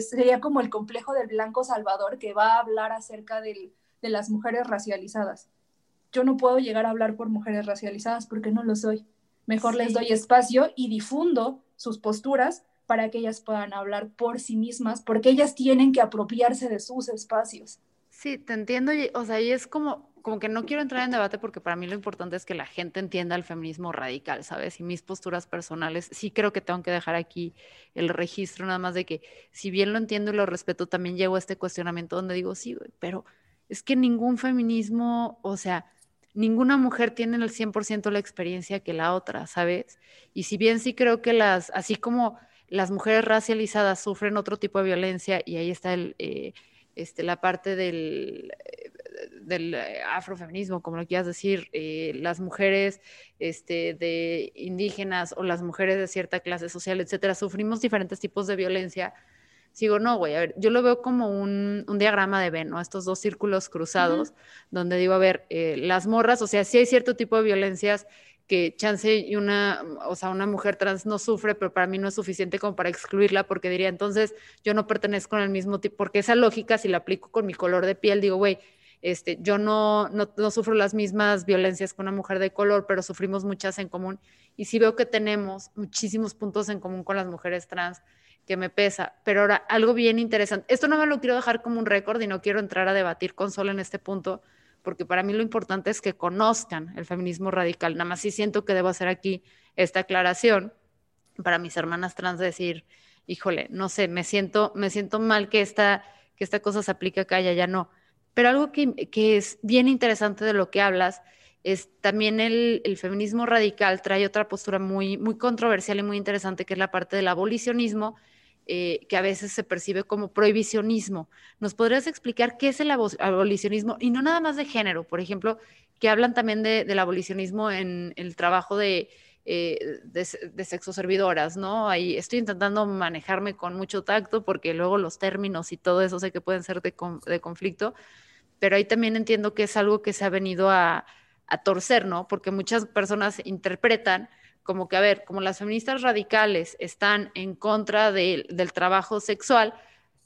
sería como el complejo del blanco salvador que va a hablar acerca de las mujeres racializadas yo no puedo llegar a hablar por mujeres racializadas porque no lo soy. Mejor les doy espacio y difundo sus posturas para que ellas puedan hablar por sí mismas, porque ellas tienen que apropiarse de sus espacios. Sí, te entiendo, o sea, y es como, como que no quiero entrar en debate porque para mí lo importante es que la gente entienda el feminismo radical, ¿sabes? Y mis posturas personales, sí creo que tengo que dejar aquí el registro nada más de que si bien lo entiendo y lo respeto, también llego a este cuestionamiento donde digo, sí, pero es que ningún feminismo, o sea, ninguna mujer tiene el 100% la experiencia que la otra, ¿sabes? Y si bien sí creo que las, así como las mujeres racializadas sufren otro tipo de violencia y ahí está el, eh, este, la parte del, eh, eh, afrofeminismo, como lo quieras decir, las mujeres este, de indígenas o las mujeres de cierta clase social, etcétera, sufrimos diferentes tipos de violencia sigo, no, güey, a ver, yo lo veo como un, diagrama de Venn, ¿no? Estos dos círculos cruzados, donde digo, a ver, eh, las morras, o sea, sí hay cierto tipo de violencias que chance y una, o sea, una mujer trans no sufre, pero para mí no es suficiente como para excluirla, porque diría, entonces yo no pertenezco al mismo tipo, porque esa lógica, si la aplico con mi color de piel, digo, güey, este, yo no, no, no, sufro las mismas violencias que una mujer de color, pero sufrimos muchas en común. Y sí veo que tenemos muchísimos puntos en común con las mujeres trans que me pesa. Pero ahora, algo bien interesante. Esto no me lo quiero dejar como un récord y no quiero entrar a debatir con solo en este punto, porque para mí lo importante es que conozcan el feminismo radical. Nada más sí siento que debo hacer aquí esta aclaración para mis hermanas trans decir, híjole, no sé, me siento, me siento mal que esta, que esta cosa se aplique acá y allá no. Pero algo que, que es bien interesante de lo que hablas es también el, feminismo radical trae otra postura muy, muy controversial y muy interesante, que es la parte del abolicionismo, eh, que a veces se percibe como prohibicionismo. ¿Nos podrías explicar qué es el abolicionismo? Y no nada más de género, por ejemplo, que hablan también del abolicionismo en el trabajo de, eh, de, sexo servidoras, ¿no? Ahí estoy intentando manejarme con mucho tacto porque luego los términos y todo eso sé que pueden ser de, de conflicto, pero ahí también entiendo que es algo que se ha venido a, a torcer, ¿no? Porque muchas personas interpretan como que, a ver, como las feministas radicales están en contra del trabajo sexual,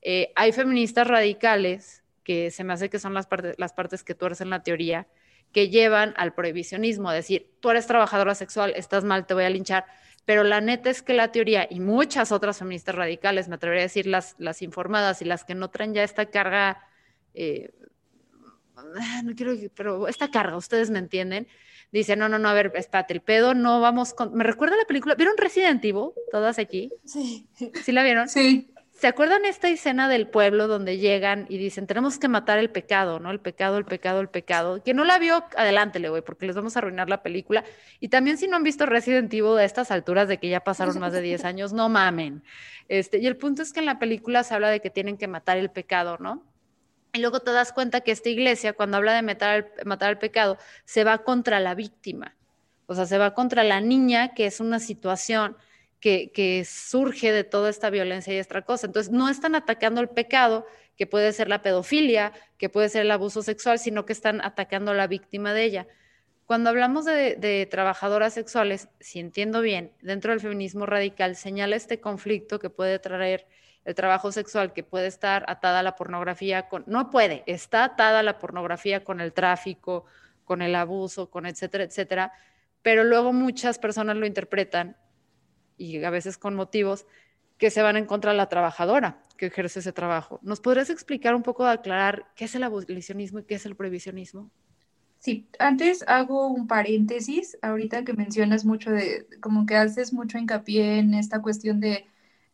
eh, hay feministas radicales, que se me hace que son las, partes, las partes que tú eres en la teoría, que llevan al prohibicionismo, a decir, tú eres trabajadora sexual, estás mal, te voy a linchar. Pero la neta es que la teoría y muchas otras feministas radicales, me atrevería a decir las, informadas y las que no traen ya esta carga eh, no quiero, pero esta carga, ustedes me entienden. Dice, no, no, no, a ver, espérate, el pedo, no vamos con... Me recuerda la película, ¿vieron Resident Evil? Todas aquí. Sí. ¿Sí la vieron? Sí. ¿Se acuerdan esta escena del pueblo donde llegan y dicen, tenemos que matar el pecado, ¿no? El pecado, el pecado, el pecado. Que no la vio, adelántele, güey, porque les vamos a arruinar la película. Y también si no han visto Resident Evil a estas alturas de que ya pasaron más de 10 años, no mamen. Este, y el punto es que en la película se habla de que tienen que matar el pecado, ¿no? Y luego te das cuenta que esta iglesia, cuando habla de matar, matar al pecado, se va contra la víctima. O sea, se va contra la niña, que es una situación que, que, surge de toda esta violencia y esta cosa. Entonces, no están atacando el pecado, que puede ser la pedofilia, que puede ser el abuso sexual, sino que están atacando a la víctima de ella. Cuando hablamos de, de trabajadoras sexuales, si entiendo bien, dentro del feminismo radical señala este conflicto que puede traer el trabajo sexual que puede estar atada a la pornografía, con, no puede, está atada a la pornografía con el tráfico, con el abuso, con etcétera, etcétera, pero luego muchas personas lo interpretan, y a veces con motivos, que se van en contra de la trabajadora que ejerce ese trabajo. ¿Nos podrías explicar un poco, aclarar qué es el abolicionismo y qué es el prohibicionismo? Sí, antes hago un paréntesis, ahorita que mencionas mucho de, como que haces mucho hincapié en esta cuestión de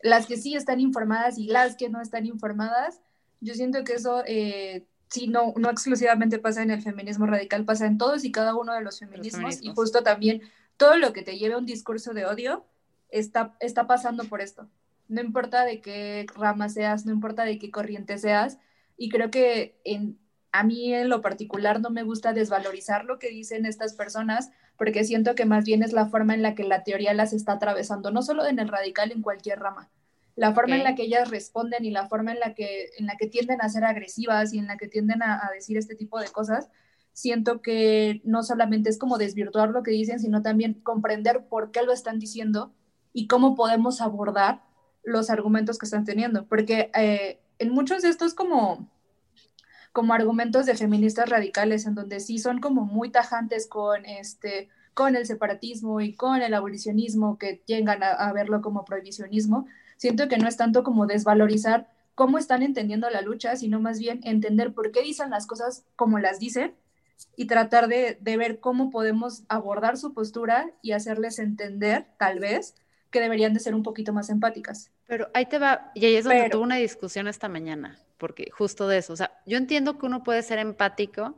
las que sí están informadas y las que no están informadas. Yo siento que eso eh, sí no, no exclusivamente pasa en el feminismo radical, pasa en todos y cada uno de los feminismos, y justo también todo lo que te lleve a un discurso de odio está, está pasando por esto. No importa de qué rama seas, no importa de qué corriente seas, y creo que en, a mí en lo particular no me gusta desvalorizar lo que dicen estas personas, porque siento que más bien es la forma en la que la teoría las está atravesando, no solo en el radical, en cualquier rama. La forma en la que ellas responden y la forma en la que, en la que tienden a ser agresivas y en la que tienden a, a decir este tipo de cosas, siento que no solamente es como desvirtuar lo que dicen, sino también comprender por qué lo están diciendo y cómo podemos abordar los argumentos que están teniendo. Porque eh, en muchos de estos como como argumentos de feministas radicales, en donde sí son como muy tajantes con este con el separatismo y con el abolicionismo, que llegan a, verlo como prohibicionismo, siento que no es tanto como desvalorizar cómo están entendiendo la lucha, sino más bien entender por qué dicen las cosas como las dicen y tratar de, ver cómo podemos abordar su postura y hacerles entender, tal vez, que deberían de ser un poquito más empáticas. Pero ahí te va, y ahí es donde tuve una discusión esta mañana porque justo de eso, o sea, yo entiendo que uno puede ser empático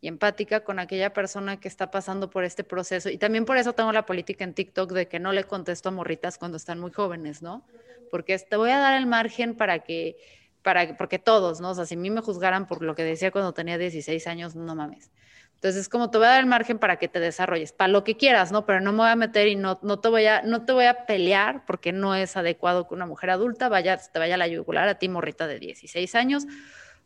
y empática con aquella persona que está pasando por este proceso. Y también por eso tengo la política en TikTok de que no le contesto a morritas cuando están muy jóvenes, ¿no? Porque te voy a dar el margen para que, para, porque todos, ¿no? O sea, si a mí me juzgaran por lo que decía cuando tenía 16 años, no mames. Entonces es como te voy a dar el margen para que te desarrolles, para lo que quieras, ¿no? Pero no me voy a meter y no, no, te, voy a, no te voy a pelear porque no es adecuado que una mujer adulta vaya, te vaya a la yugular a ti, morrita de 16 años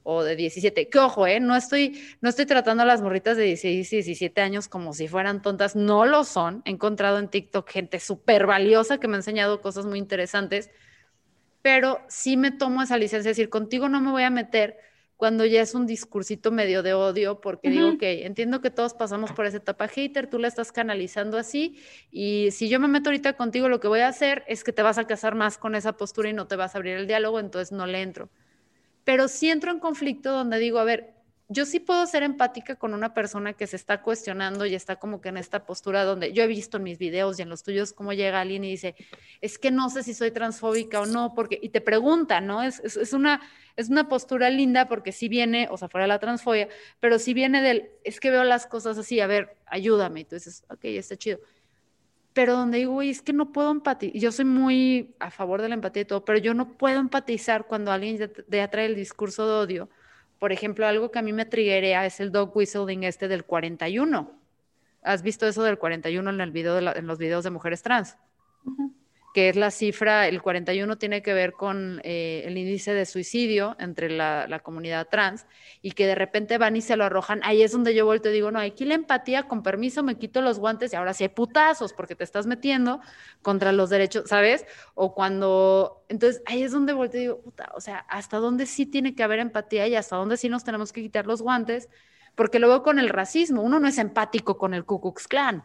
o de 17. Que ojo, ¿eh? No estoy, no estoy tratando a las morritas de 16 y 17 años como si fueran tontas, no lo son. He encontrado en TikTok gente súper valiosa que me ha enseñado cosas muy interesantes, pero sí me tomo esa licencia, es decir, contigo no me voy a meter cuando ya es un discursito medio de odio, porque digo, ok, entiendo que todos pasamos por esa etapa hater, tú la estás canalizando así, y si yo me meto ahorita contigo, lo que voy a hacer es que te vas a casar más con esa postura y no te vas a abrir el diálogo, entonces no le entro. Pero si entro en conflicto donde digo, a ver, yo sí puedo ser empática con una persona que se está cuestionando y está como que en esta postura donde yo he visto en mis videos y en los tuyos cómo llega alguien y dice, es que no sé si soy transfóbica o no, porque, y te pregunta, ¿no? Es, es, una, es una postura linda porque sí viene, o sea, fuera de la transfobia, pero sí viene del, es que veo las cosas así, a ver, ayúdame. Y tú dices, ok, está chido. Pero donde digo, es que no puedo empatizar, yo soy muy a favor de la empatía y todo, pero yo no puedo empatizar cuando alguien ya trae el discurso de odio por ejemplo, algo que a mí me triguea es el dog whistling este del 41. ¿Has visto eso del 41 en, el video en los videos de mujeres trans? Que es la cifra, el 41 tiene que ver con eh, el índice de suicidio entre la, comunidad trans y que de repente van y se lo arrojan, ahí es donde yo vuelto y digo, no, aquí la empatía, con permiso, me quito los guantes y ahora sí hay putazos porque te estás metiendo contra los derechos, ¿sabes? O cuando, entonces ahí es donde vuelto y digo, o sea, hasta dónde sí tiene que haber empatía y hasta dónde sí nos tenemos que quitar los guantes, porque luego con el racismo, uno no es empático con el Ku Klux Klan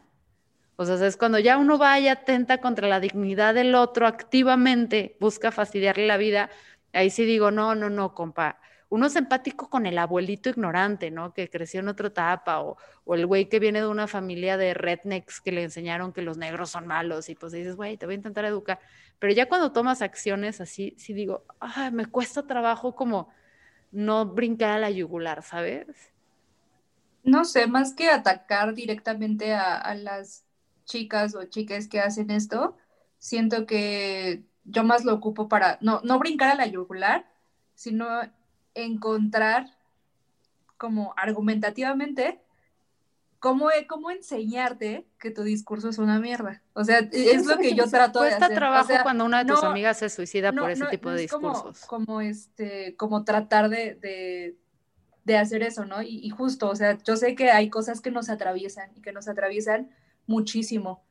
o sea, es cuando ya uno va y atenta contra la dignidad del otro activamente, busca fastidiarle la vida, ahí sí digo, no, no, no, compa. Uno es empático con el abuelito ignorante, ¿no? Que creció en otra etapa, o, o el güey que viene de una familia de rednecks que le enseñaron que los negros son malos, y pues dices, güey, te voy a intentar educar. Pero ya cuando tomas acciones así, sí digo, ay, me cuesta trabajo como no brincar a la yugular, ¿sabes? No sé, más que atacar directamente a, a las chicas o chicas que hacen esto, siento que yo más lo ocupo para no, no brincar a la yugular, sino encontrar como argumentativamente cómo, cómo enseñarte que tu discurso es una mierda. O sea, es lo que yo trato de hacer. Cuesta trabajo cuando una de tus amigas se suicida por ese tipo de discursos. Como, como, este, como tratar de, de, hacer eso, ¿no? Y, y, justo, o sea, yo sé que hay cosas que nos atraviesan y que nos atraviesan muchísimo,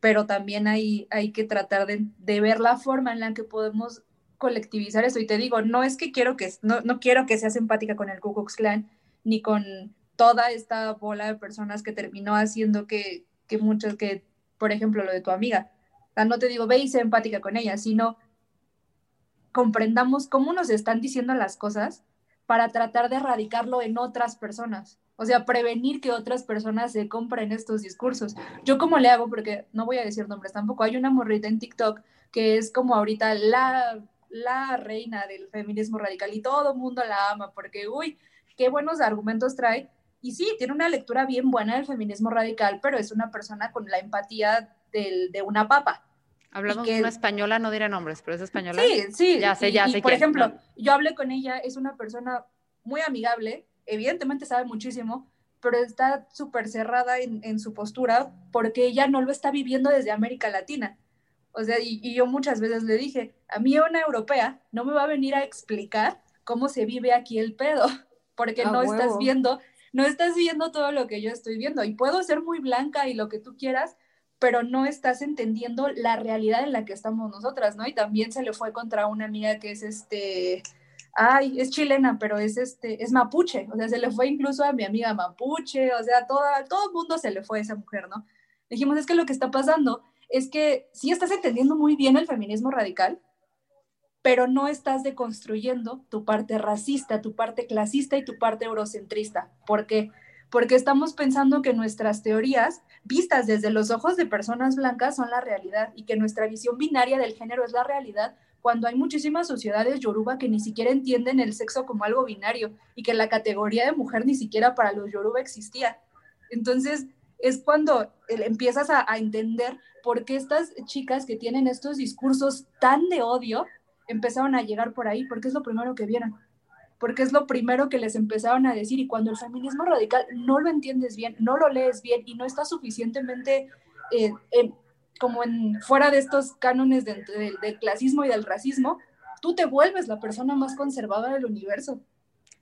pero también hay, hay que tratar de, ver la forma en la que podemos colectivizar eso. Y te digo, no es que quiero que, no, no quiero que seas empática con el Ku Klux Klan, ni con toda esta bola de personas que terminó haciendo que, que muchas, que, por ejemplo, lo de tu amiga. no te digo, ve y sé empática con ella, sino comprendamos cómo nos están diciendo las cosas para tratar de erradicarlo en otras personas. O sea, prevenir que otras personas se compren estos discursos. Yo cómo le hago, porque no voy a decir nombres tampoco, hay una morrita en TikTok que es como ahorita la, la reina del feminismo radical y todo el mundo la ama porque, uy, qué buenos argumentos trae. Y sí, tiene una lectura bien buena del feminismo radical, pero es una persona con la empatía del, de una papa. Hablamos de una española, no diré nombres, pero es española. Sí, sí. Ya sé, ya sé. por ejemplo, yo hablé con ella, es una persona muy amigable, evidentemente sabe muchísimo, pero está súper cerrada en, su postura porque ella no lo está viviendo desde América Latina. O sea, y, yo muchas veces le dije, a mí una europea no me va a venir a explicar cómo se vive aquí el pedo, porque no estás viendo, no estás viendo todo lo que yo estoy viendo. Y puedo ser muy blanca y lo que tú quieras, pero no estás entendiendo la realidad en la que estamos nosotras, ¿no? Y también se le fue contra una amiga que es este, ay, es chilena, pero es este, es mapuche, o sea, se le fue incluso a mi amiga mapuche, o sea, todo, todo el mundo se le fue a esa mujer, ¿no? Dijimos, es que lo que está pasando es que sí estás entendiendo muy bien el feminismo radical, pero no estás deconstruyendo tu parte racista, tu parte clasista y tu parte eurocentrista. ¿Por qué? Porque estamos pensando que nuestras teorías, vistas desde los ojos de personas blancas, son la realidad y que nuestra visión binaria del género es la realidad, cuando hay muchísimas sociedades yoruba que ni siquiera entienden el sexo como algo binario y que la categoría de mujer ni siquiera para los yoruba existía. Entonces, es cuando empiezas a, entender por qué estas chicas que tienen estos discursos tan de odio empezaron a llegar por ahí, porque es lo primero que vieron, porque es lo primero que les empezaron a decir y cuando el feminismo radical no lo entiendes bien, no lo lees bien y no está suficientemente eh, como en fuera de estos cánones del, clasismo y del racismo, tú te vuelves la persona más conservadora del universo.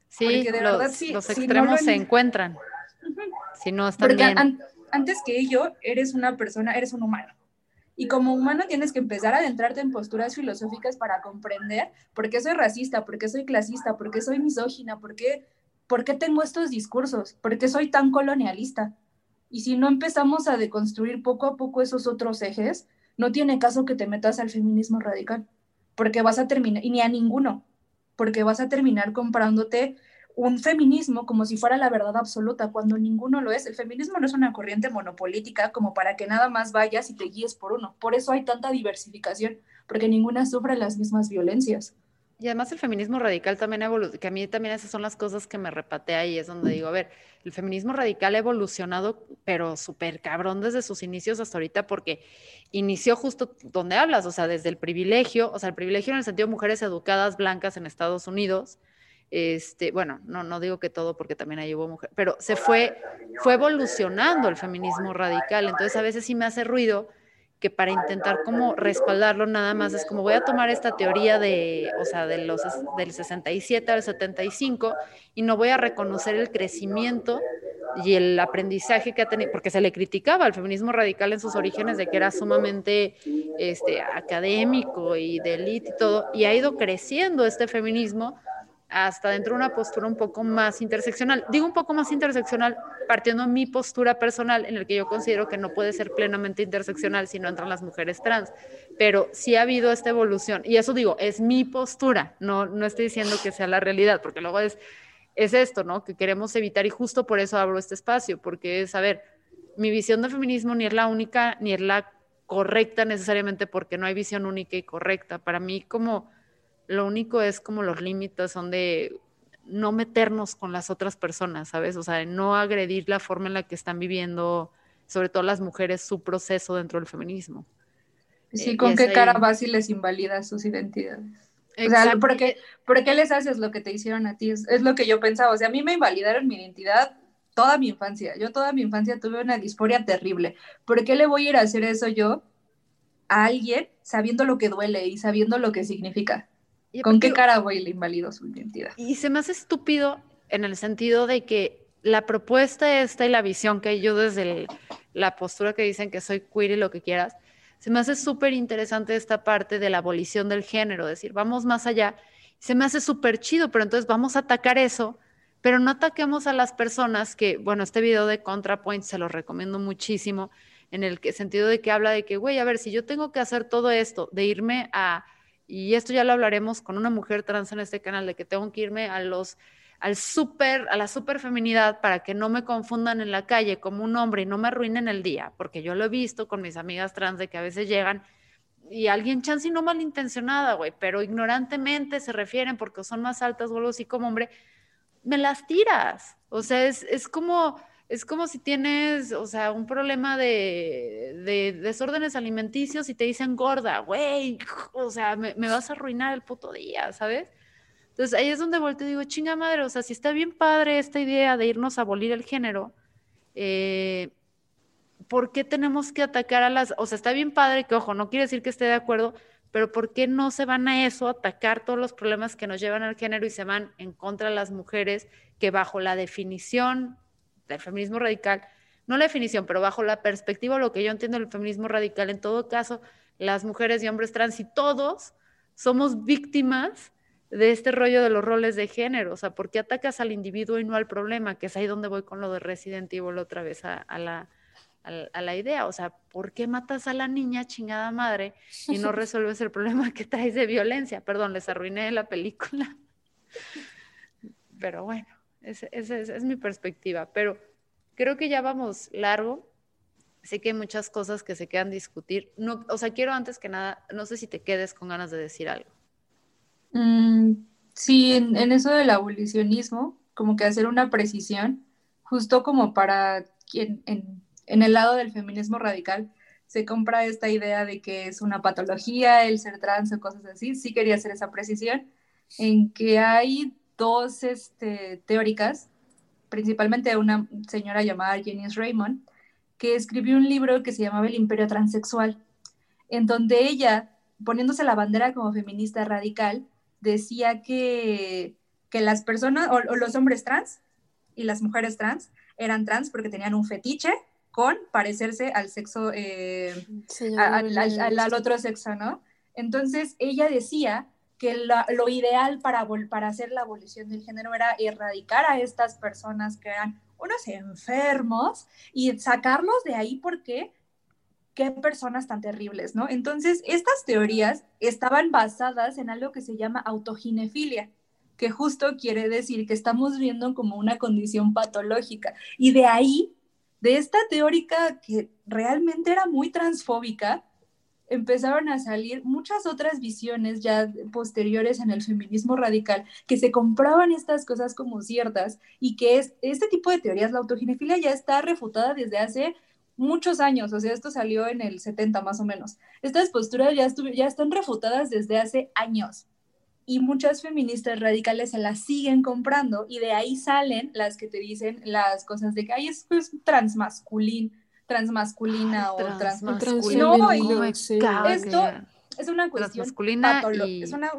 Sí, de los, verdad, sí, los extremos se encuentran. Si no están Porque antes que ello, eres una persona, eres un humano. Y como humano tienes que empezar a adentrarte en posturas filosóficas para comprender por qué soy racista, por qué soy clasista, por qué soy misógina, por qué, por qué tengo estos discursos, por qué soy tan colonialista. Y si no empezamos a deconstruir poco a poco esos otros ejes, no tiene caso que te metas al feminismo radical, porque vas a terminar, y ni a ninguno, porque vas a terminar comprándote un feminismo como si fuera la verdad absoluta, cuando ninguno lo es. El feminismo no es una corriente monopolítica como para que nada más vayas y te guíes por uno. Por eso hay tanta diversificación, porque ninguna sufre las mismas violencias. Y además el feminismo radical también evolucionado, que a mí también esas son las cosas que me repatea y es donde digo, a ver, el feminismo radical ha evolucionado, pero súper cabrón desde sus inicios hasta ahorita, porque inició justo donde hablas, o sea, desde el privilegio, o sea, el privilegio en el sentido de mujeres educadas blancas en Estados Unidos, este, bueno, no, no digo que todo porque también ahí hubo mujeres, pero se fue, fue evolucionando el feminismo radical, entonces a veces sí me hace ruido que para intentar como respaldarlo nada más es como voy a tomar esta teoría de, o sea, de los, del 67 al 75 y no voy a reconocer el crecimiento y el aprendizaje que ha tenido, porque se le criticaba al feminismo radical en sus orígenes de que era sumamente este, académico y de élite y todo, y ha ido creciendo este feminismo hasta dentro de una postura un poco más interseccional. Digo un poco más interseccional partiendo de mi postura personal en el que yo considero que no puede ser plenamente interseccional si no entran las mujeres trans, pero sí ha habido esta evolución y eso digo, es mi postura, no, no estoy diciendo que sea la realidad, porque luego es, es esto, ¿no? Que queremos evitar y justo por eso abro este espacio, porque es, a ver, mi visión del feminismo ni es la única ni es la correcta necesariamente porque no hay visión única y correcta. Para mí como lo único es como los límites son de no meternos con las otras personas, ¿sabes? O sea, de no agredir la forma en la que están viviendo, sobre todo las mujeres, su proceso dentro del feminismo. Sí, eh, ¿con qué cara vas y les invalidas sus identidades? O sea, ¿por qué, ¿por qué, les haces lo que te hicieron a ti? Es, es, lo que yo pensaba. O sea, a mí me invalidaron mi identidad toda mi infancia. Yo toda mi infancia tuve una disforia terrible. ¿Por qué le voy a ir a hacer eso yo a alguien sabiendo lo que duele y sabiendo lo que significa? ¿Con qué cara voy le invalido su identidad? Y se me hace estúpido en el sentido de que la propuesta esta y la visión que yo desde la postura que dicen que soy queer y lo que quieras, se me hace súper interesante esta parte de la abolición del género, decir, vamos más allá. Se me hace súper chido, pero entonces vamos a atacar eso, pero no ataquemos a las personas que, bueno, este video de ContraPoint se lo recomiendo muchísimo, en el sentido de que habla de que, güey, a ver, si yo tengo que hacer todo esto, de irme a y esto ya lo hablaremos con una mujer trans en este canal, de que tengo que irme a los al super, a la super feminidad para que no me confundan en la calle como un hombre y no me arruinen el día, porque yo lo he visto con mis amigas trans de que a veces llegan y alguien chance y no malintencionada, güey, pero ignorantemente se refieren porque son más altas o algo así como hombre, me las tiras. O sea, es, es como, es como si tienes, o sea, un problema de, desórdenes alimenticios y te dicen gorda, güey, o sea, me, vas a arruinar el puto día, ¿sabes? Entonces ahí es donde vuelto y digo, chinga madre, o sea, si está bien padre esta idea de irnos a abolir el género, eh, ¿por qué tenemos que atacar a las, o sea, está bien padre que, ojo, no quiere decir que esté de acuerdo, pero ¿por qué no se van a eso, atacar todos los problemas que nos llevan al género y se van en contra de las mujeres que bajo la definición del feminismo radical, no la definición, pero bajo la perspectiva, lo que yo entiendo del feminismo radical, en todo caso, las mujeres y hombres trans y todos somos víctimas de este rollo de los roles de género, o sea, ¿por qué atacas al individuo y no al problema? Que es ahí donde voy con lo de Resident Evil otra vez a, la, a, la idea, o sea, ¿por qué matas a la niña chingada madre y no resuelves el problema que traes de violencia? Perdón, les arruiné la película, pero bueno. Esa es, mi perspectiva, pero creo que ya vamos largo. Sé que hay muchas cosas que se quedan discutir. No, o sea, quiero antes que nada, no sé si te quedes con ganas de decir algo. Mm, sí, en, eso del abolicionismo, como que hacer una precisión, justo como para quien en, en el lado del feminismo radical se compra esta idea de que es una patología el ser trans o cosas así. Sí quería hacer esa precisión en que hay dos este, teóricas, principalmente una señora llamada Jenny Raymond, que escribió un libro que se llamaba El Imperio Transexual, en donde ella, poniéndose la bandera como feminista radical, decía que, que las personas, o, los hombres trans y las mujeres trans, eran trans porque tenían un fetiche con parecerse al sexo, eh, al, otro sexo, ¿no? Entonces ella decía que lo ideal para, para hacer la abolición del género era erradicar a estas personas que eran unos enfermos y sacarlos de ahí porque qué personas tan terribles, ¿no? Entonces, estas teorías estaban basadas en algo que se llama autoginefilia, que justo quiere decir que estamos viendo como una condición patológica. Y de ahí, de esta teórica que realmente era muy transfóbica, empezaron a salir muchas otras visiones ya posteriores en el feminismo radical que se compraban estas cosas como ciertas y que es, este tipo de teorías, la autoginefilia ya está refutada desde hace muchos años, o sea, esto salió en el 70 más o menos. Estas posturas ya, ya están refutadas desde hace años y muchas feministas radicales se las siguen comprando y de ahí salen las que te dicen las cosas de que hay es transmasculín, transmasculina o transmasculino. No, esto es una cuestión patológica. Es, una,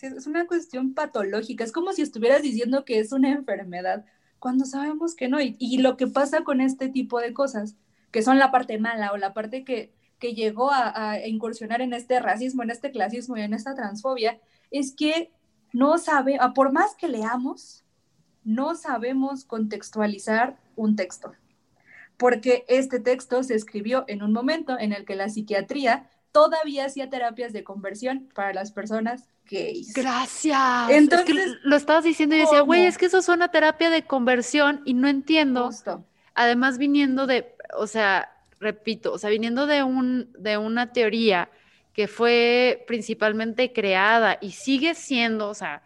es una cuestión patológica. Es como si estuvieras diciendo que es una enfermedad cuando sabemos que no. Y, y, lo que pasa con este tipo de cosas, que son la parte mala o la parte que, que llegó a, a incursionar en este racismo, en este clasismo y en esta transfobia, es que no sabe, por más que leamos, no sabemos contextualizar un texto, porque este texto se escribió en un momento en el que la psiquiatría todavía hacía terapias de conversión para las personas gays. Gracias. Entonces, lo estabas diciendo y decía, güey, es que eso suena terapia de conversión y no entiendo. Además, viniendo de, o sea, repito, o sea, viniendo de, un, de una teoría que fue principalmente creada y sigue siendo, o sea,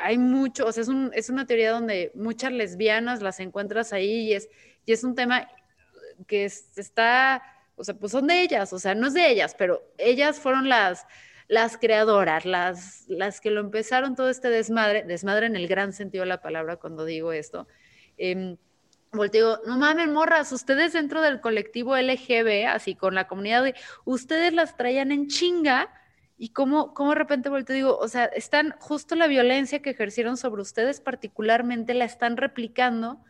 hay mucho, o sea, es, un, es una teoría donde muchas lesbianas las encuentras ahí y es, y es un tema que está, o sea, pues son de ellas, o sea, no es de ellas, pero ellas fueron las, las creadoras, las, las que lo empezaron todo este desmadre, desmadre en el gran sentido de la palabra cuando digo esto. Eh, volteo, no mames, morras, ustedes dentro del colectivo LGB, así con la comunidad, ustedes las traían en chinga y cómo, cómo de repente volteo digo, o sea, están justo la violencia que ejercieron sobre ustedes particularmente la están replicando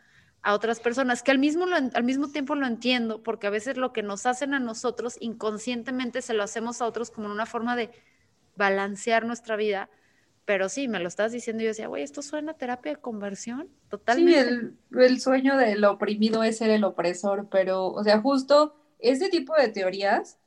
a otras personas, que al mismo, al mismo tiempo lo entiendo, porque a veces lo que nos hacen a nosotros inconscientemente se lo hacemos a otros como una forma de balancear nuestra vida, pero sí, me lo estás diciendo y yo decía, güey, esto suena a terapia de conversión, totalmente. Sí, el, sueño del oprimido es ser el opresor, pero, o sea, justo ese tipo de teorías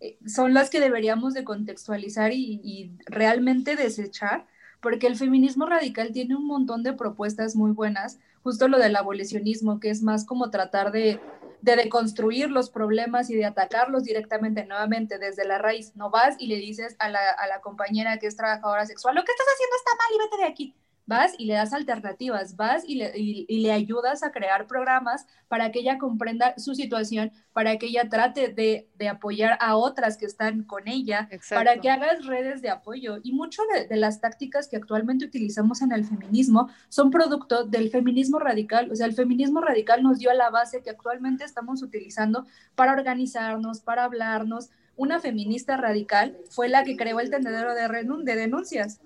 eh, son las que deberíamos de contextualizar y, y realmente desechar, porque el feminismo radical tiene un montón de propuestas muy buenas, justo lo del abolicionismo, que es más como tratar de de deconstruir los problemas y de atacarlos directamente nuevamente desde la raíz. No vas y le dices a la, a la compañera que es trabajadora sexual, lo que estás haciendo está mal y vete de aquí vas y le das alternativas, vas y le, y, le, ayudas a crear programas para que ella comprenda su situación, para que ella trate de, de apoyar a otras que están con ella, para que hagas redes de apoyo. Y muchas de, de, las tácticas que actualmente utilizamos en el feminismo son producto del feminismo radical. O sea, el feminismo radical nos dio la base que actualmente estamos utilizando para organizarnos, para hablarnos. Una feminista radical fue la que creó el tendedero de, de denuncias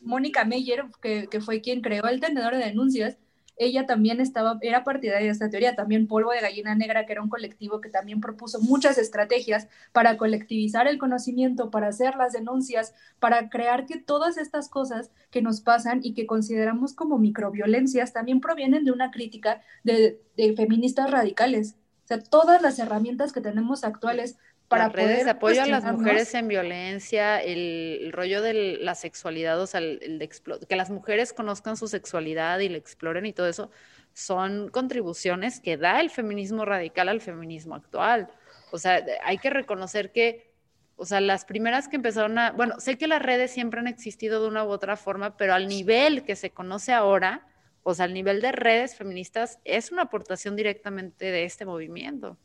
Mónica Meyer, que, fue quien creó el tenedor de denuncias, ella también estaba, era partidaria de esta teoría, también Polvo de Gallina Negra, que era un colectivo que también propuso muchas estrategias para colectivizar el conocimiento, para hacer las denuncias, para crear que todas estas cosas que nos pasan y que consideramos como microviolencias también provienen de una crítica de, de feministas radicales. O sea, todas las herramientas que tenemos actuales para redes de apoyo a las mujeres en violencia, el, rollo de la sexualidad, o sea, el, de que las mujeres conozcan su sexualidad y la exploren y todo eso, son contribuciones que da el feminismo radical al feminismo actual. O sea, hay que reconocer que, o sea, las primeras que empezaron a, bueno, sé que las redes siempre han existido de una u otra forma, pero al nivel que se conoce ahora, o sea, al nivel de redes feministas, es una aportación directamente de este movimiento.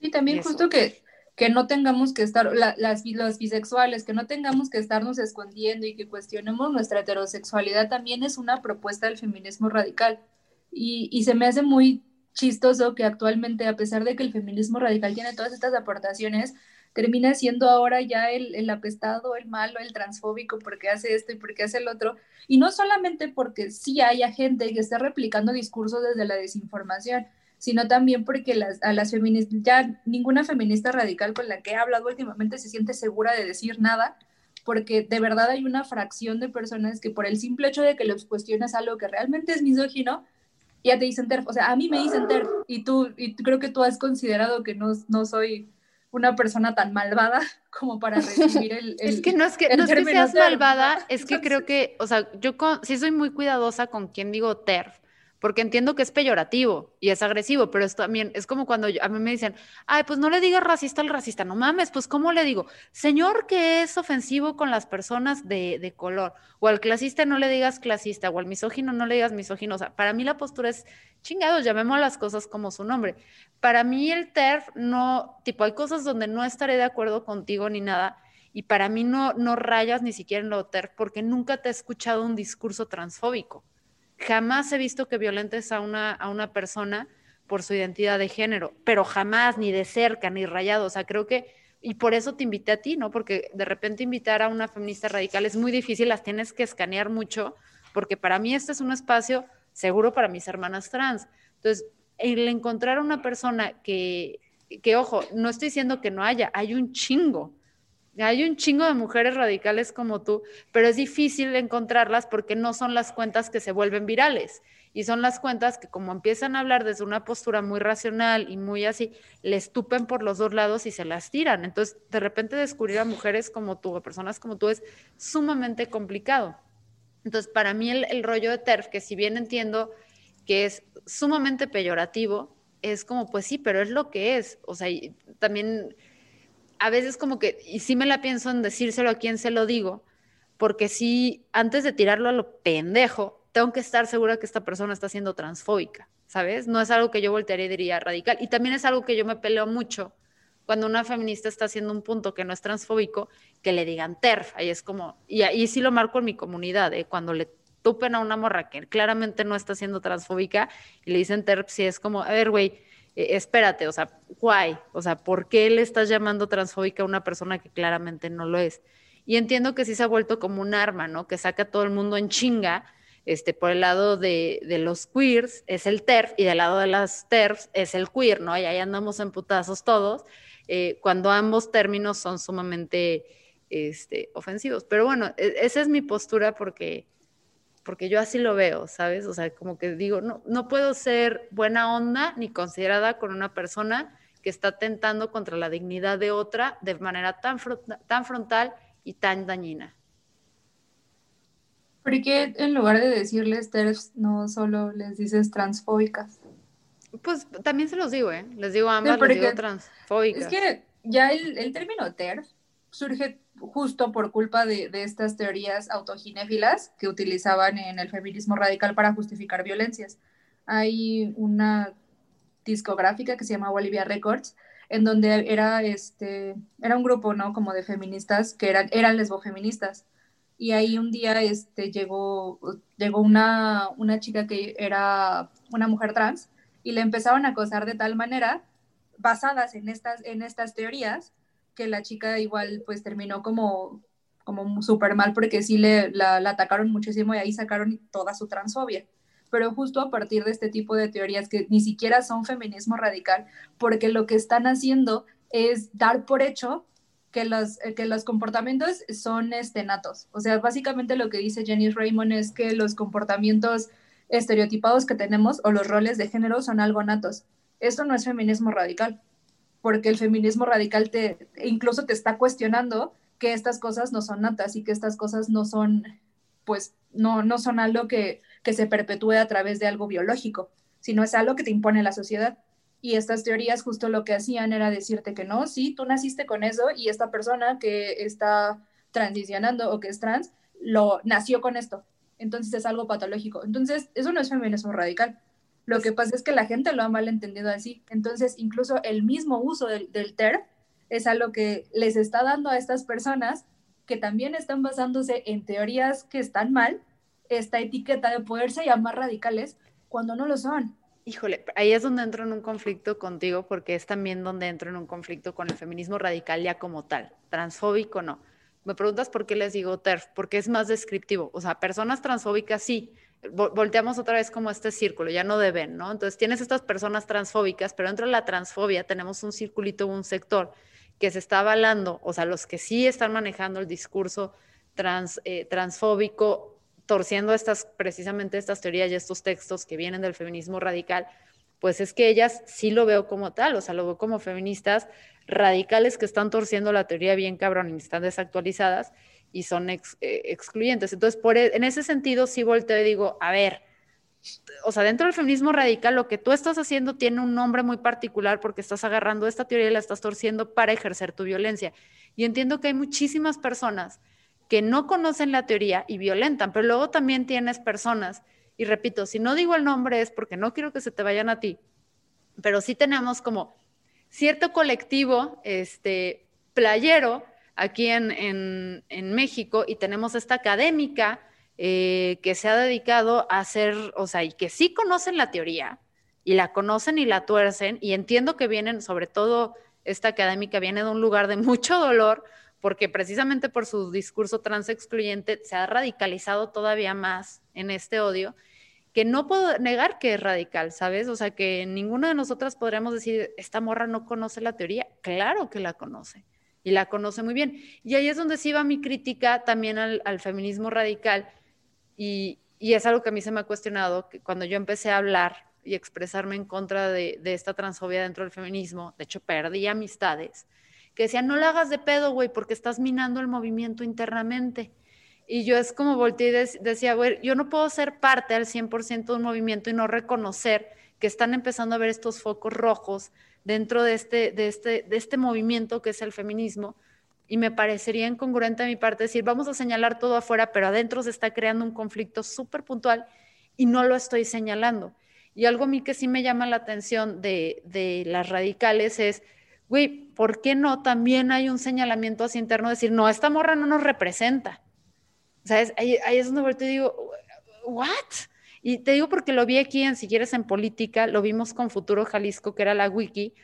Sí, también justo que que no tengamos que estar, las, los bisexuales, que no tengamos que estarnos escondiendo y que cuestionemos nuestra heterosexualidad también es una propuesta del feminismo radical. Y, y se me hace muy chistoso que actualmente, a pesar de que el feminismo radical tiene todas estas aportaciones, termina siendo ahora ya el, el, apestado, el malo, el transfóbico, porque hace esto y porque hace el otro. Y no solamente porque sí haya gente que está replicando discursos desde la desinformación, sino también porque las, a las feministas, ya ninguna feminista radical con la que he hablado últimamente se siente segura de decir nada, porque de verdad hay una fracción de personas que por el simple hecho de que les cuestionas algo que realmente es misógino, ya te dicen TERF. O sea, a mí me dicen TERF y tú, y creo que tú has considerado que no, no soy una persona tan malvada como para recibir el... es que no es que, no es que seas malvada, es que creo que, o sea, yo sí soy muy cuidadosa con quien digo TERF, porque entiendo que es peyorativo y es agresivo, pero es también es como cuando a mí me dicen, ay, pues no le digas racista al racista, no mames, pues ¿cómo le digo? Señor que es ofensivo con las personas de, color, o al clasista no le digas clasista, o al misógino no le digas misógino, o sea, para mí la postura es chingados, llamemos las cosas como su nombre. Para mí el TERF no, tipo, hay cosas donde no estaré de acuerdo contigo ni nada, y para mí no, no rayas ni siquiera en lo TERF, porque nunca te he escuchado un discurso transfóbico jamás he visto que violentes a una, a una persona por su identidad de género, pero jamás, ni de cerca, ni rayado. O sea, creo que, y por eso te invité a ti, ¿no? Porque de repente invitar a una feminista radical es muy difícil, las tienes que escanear mucho, porque para mí este es un espacio seguro para mis hermanas trans. Entonces, el encontrar a una persona que, que, ojo, no estoy diciendo que no haya, hay un chingo, hay un chingo de mujeres radicales como tú, pero es difícil encontrarlas porque no son las cuentas que se vuelven virales. Y son las cuentas que como empiezan a hablar desde una postura muy racional y muy así, les tupen por los dos lados y se las tiran. Entonces, de repente descubrir a mujeres como tú, a personas como tú, es sumamente complicado. Entonces, para mí el rollo de TERF, que si bien entiendo que es sumamente peyorativo, es como, pues sí, pero es lo que es. O sea, también a veces como que, y sí me la pienso en decírselo a quien se lo digo, porque sí, antes de tirarlo a lo pendejo, tengo que estar segura que esta persona está siendo transfóbica, ¿sabes? No es algo que yo voltearía y diría radical. Y también es algo que yo me peleo mucho cuando una feminista está haciendo un punto que no es transfóbico, que le digan TERF. Ahí es como, y ahí sí lo marco en mi comunidad, ¿eh? cuando le tupen a una morra que claramente no está siendo transfóbica y le dicen TERF, sí es como, a ver, güey, eh, espérate, o sea, why? O sea, ¿por qué le estás llamando transfóbica a una persona que claramente no lo es? Y entiendo que sí se ha vuelto como un arma, ¿no? Que saca a todo el mundo en chinga. Este, por el lado de, los queers es el TERF y del lado de las TERFs es el queer, ¿no? Y ahí andamos en putazos todos, eh, cuando ambos términos son sumamente este, ofensivos. Pero bueno, e, esa es mi postura porque porque yo así lo veo, ¿sabes? O sea, como que digo, no, no puedo ser buena onda ni considerada con una persona que está tentando contra la dignidad de otra de manera tan, tan frontal y tan dañina. ¿Por qué en lugar de decirles TERFs no solo les dices transfóbicas? Pues también se los digo, ¿eh? Les digo a ambas, les digo transfóbicas. Es que ya el, el término TERF surge justo por culpa de, estas teorías autoginéfilas que utilizaban en el feminismo radical para justificar violencias. Hay una discográfica que se llama Bolivia Records, en donde era, este, era un grupo, ¿no? Como de feministas que eran, eran lesbofeministas. Y ahí un día este, llegó, llegó una, una chica que era una mujer trans y le empezaron a acosar de tal manera, basadas en estas, en estas teorías, que la chica igual pues terminó como, como súper mal porque sí le, la, atacaron muchísimo y ahí sacaron toda su transfobia. Pero justo a partir de este tipo de teorías que ni siquiera son feminismo radical, porque lo que están haciendo es dar por hecho que los, que los comportamientos son este, natos. O sea, básicamente lo que dice Jenny Raymond es que los comportamientos estereotipados que tenemos o los roles de género son algo natos. Esto no es feminismo radical porque el feminismo radical te incluso te está cuestionando que estas cosas no son natas y que estas cosas no son, pues, no, no son algo que, que se perpetúe a través de algo biológico, sino es algo que te impone la sociedad. Y estas teorías justo lo que hacían era decirte que no, sí, tú naciste con eso y esta persona que está transicionando o que es trans, lo nació con esto. Entonces es algo patológico. Entonces, eso no es feminismo radical. Lo que pasa es que la gente lo ha malentendido así. Entonces, incluso el mismo uso del, del TER es algo que les está dando a estas personas que también están basándose en teorías que están mal, esta etiqueta de poderse llamar radicales cuando no lo son. Híjole, ahí es donde entro en un conflicto contigo, porque es también donde entro en un conflicto con el feminismo radical ya como tal, transfóbico no. Me preguntas por qué les digo TERF, porque es más descriptivo. O sea, personas transfóbicas sí, volteamos otra vez como este círculo, ya no deben, ¿no? Entonces tienes estas personas transfóbicas, pero dentro de la transfobia tenemos un circulito, un sector que se está avalando, o sea, los que sí están manejando el discurso trans, eh, transfóbico, torciendo estas, precisamente estas teorías y estos textos que vienen del feminismo radical, pues es que ellas sí lo veo como tal, o sea, lo veo como feministas radicales que están torciendo la teoría bien cabrón y están desactualizadas y son eh, excluyentes. Entonces, por, e, en ese sentido, sí volteo y digo, a ver, o sea, dentro del feminismo radical, lo que tú estás haciendo tiene un nombre muy particular porque estás agarrando esta teoría y la estás torciendo para ejercer tu violencia. Y entiendo que hay muchísimas personas que no conocen la teoría y violentan, pero luego también tienes personas, y repito, si no digo el nombre es porque no quiero que se te vayan a ti, pero sí tenemos como cierto colectivo este, playero aquí en, México y tenemos esta académica eh, que se ha dedicado a hacer, o sea, y que sí conocen la teoría y la conocen y la tuercen y entiendo que vienen, sobre todo esta académica viene de un lugar de mucho dolor porque precisamente por su discurso trans excluyente se ha radicalizado todavía más en este odio que no puedo negar que es radical, ¿sabes? O sea, que ninguna de nosotras podremos decir, esta morra no conoce la teoría. Claro que la conoce y la conoce muy bien. Y ahí es donde sí va mi crítica también al, feminismo radical y, es algo que a mí se me ha cuestionado, que cuando yo empecé a hablar y expresarme en contra de, de esta transfobia dentro del feminismo, de hecho perdí amistades, que decían, no la hagas de pedo, güey, porque estás minando el movimiento internamente. Y yo es como volteé y decía, güey, yo no puedo ser parte al 100% de un movimiento y no reconocer que están empezando a ver estos focos rojos dentro de este, de este, de este movimiento que es el feminismo. Y me parecería incongruente a mi parte decir, vamos a señalar todo afuera, pero adentro se está creando un conflicto súper puntual y no lo estoy señalando. Y algo a mí que sí me llama la atención de, de las radicales es, güey, ¿por qué no también hay un señalamiento así interno? Decir, no, esta morra no nos representa ¿Sabes? Ahí, ahí es donde te digo, ¿what? Y te digo porque lo vi aquí en Si quieres en política, lo vimos con Futuro Jalisco, que era la wiki,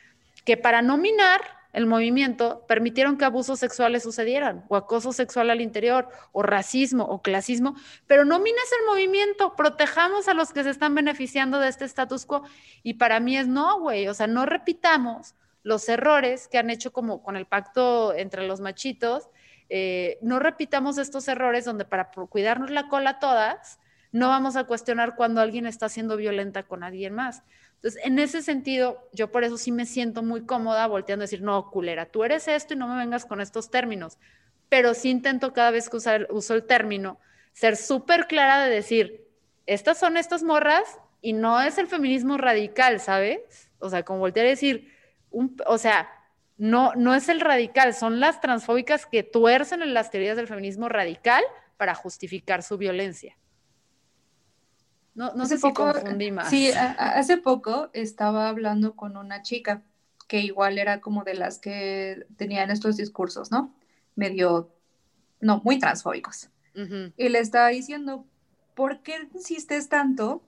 que para nominar el movimiento permitieron que abusos sexuales sucedieran, o acoso sexual al interior, o racismo, o clasismo, pero no mines el movimiento, protejamos a los que se están beneficiando de este status quo. Y para mí es no, güey, o sea, no repitamos los errores que han hecho como con el pacto entre los machitos, eh, no repitamos estos errores donde para cuidarnos la cola todas, no vamos a cuestionar cuando alguien está siendo violenta con alguien más. Entonces, en ese sentido, yo por eso sí me siento muy cómoda volteando a decir, no, culera, tú eres esto y no me vengas con estos términos. Pero sí intento cada vez que usar, uso el término, ser súper clara de decir, estas son estas morras y no es el feminismo radical, ¿sabes? O sea, como voltear a decir, o sea, no, no es el radical, son las transfóbicas que tuercen en las teorías del feminismo radical para justificar su violencia. No, no sé si confundí más. Sí, hace poco estaba hablando con una chica que igual era como de las que tenían estos discursos, ¿no? Medio, no, muy transfóbicos. Y le estaba diciendo, ¿por qué insistes tanto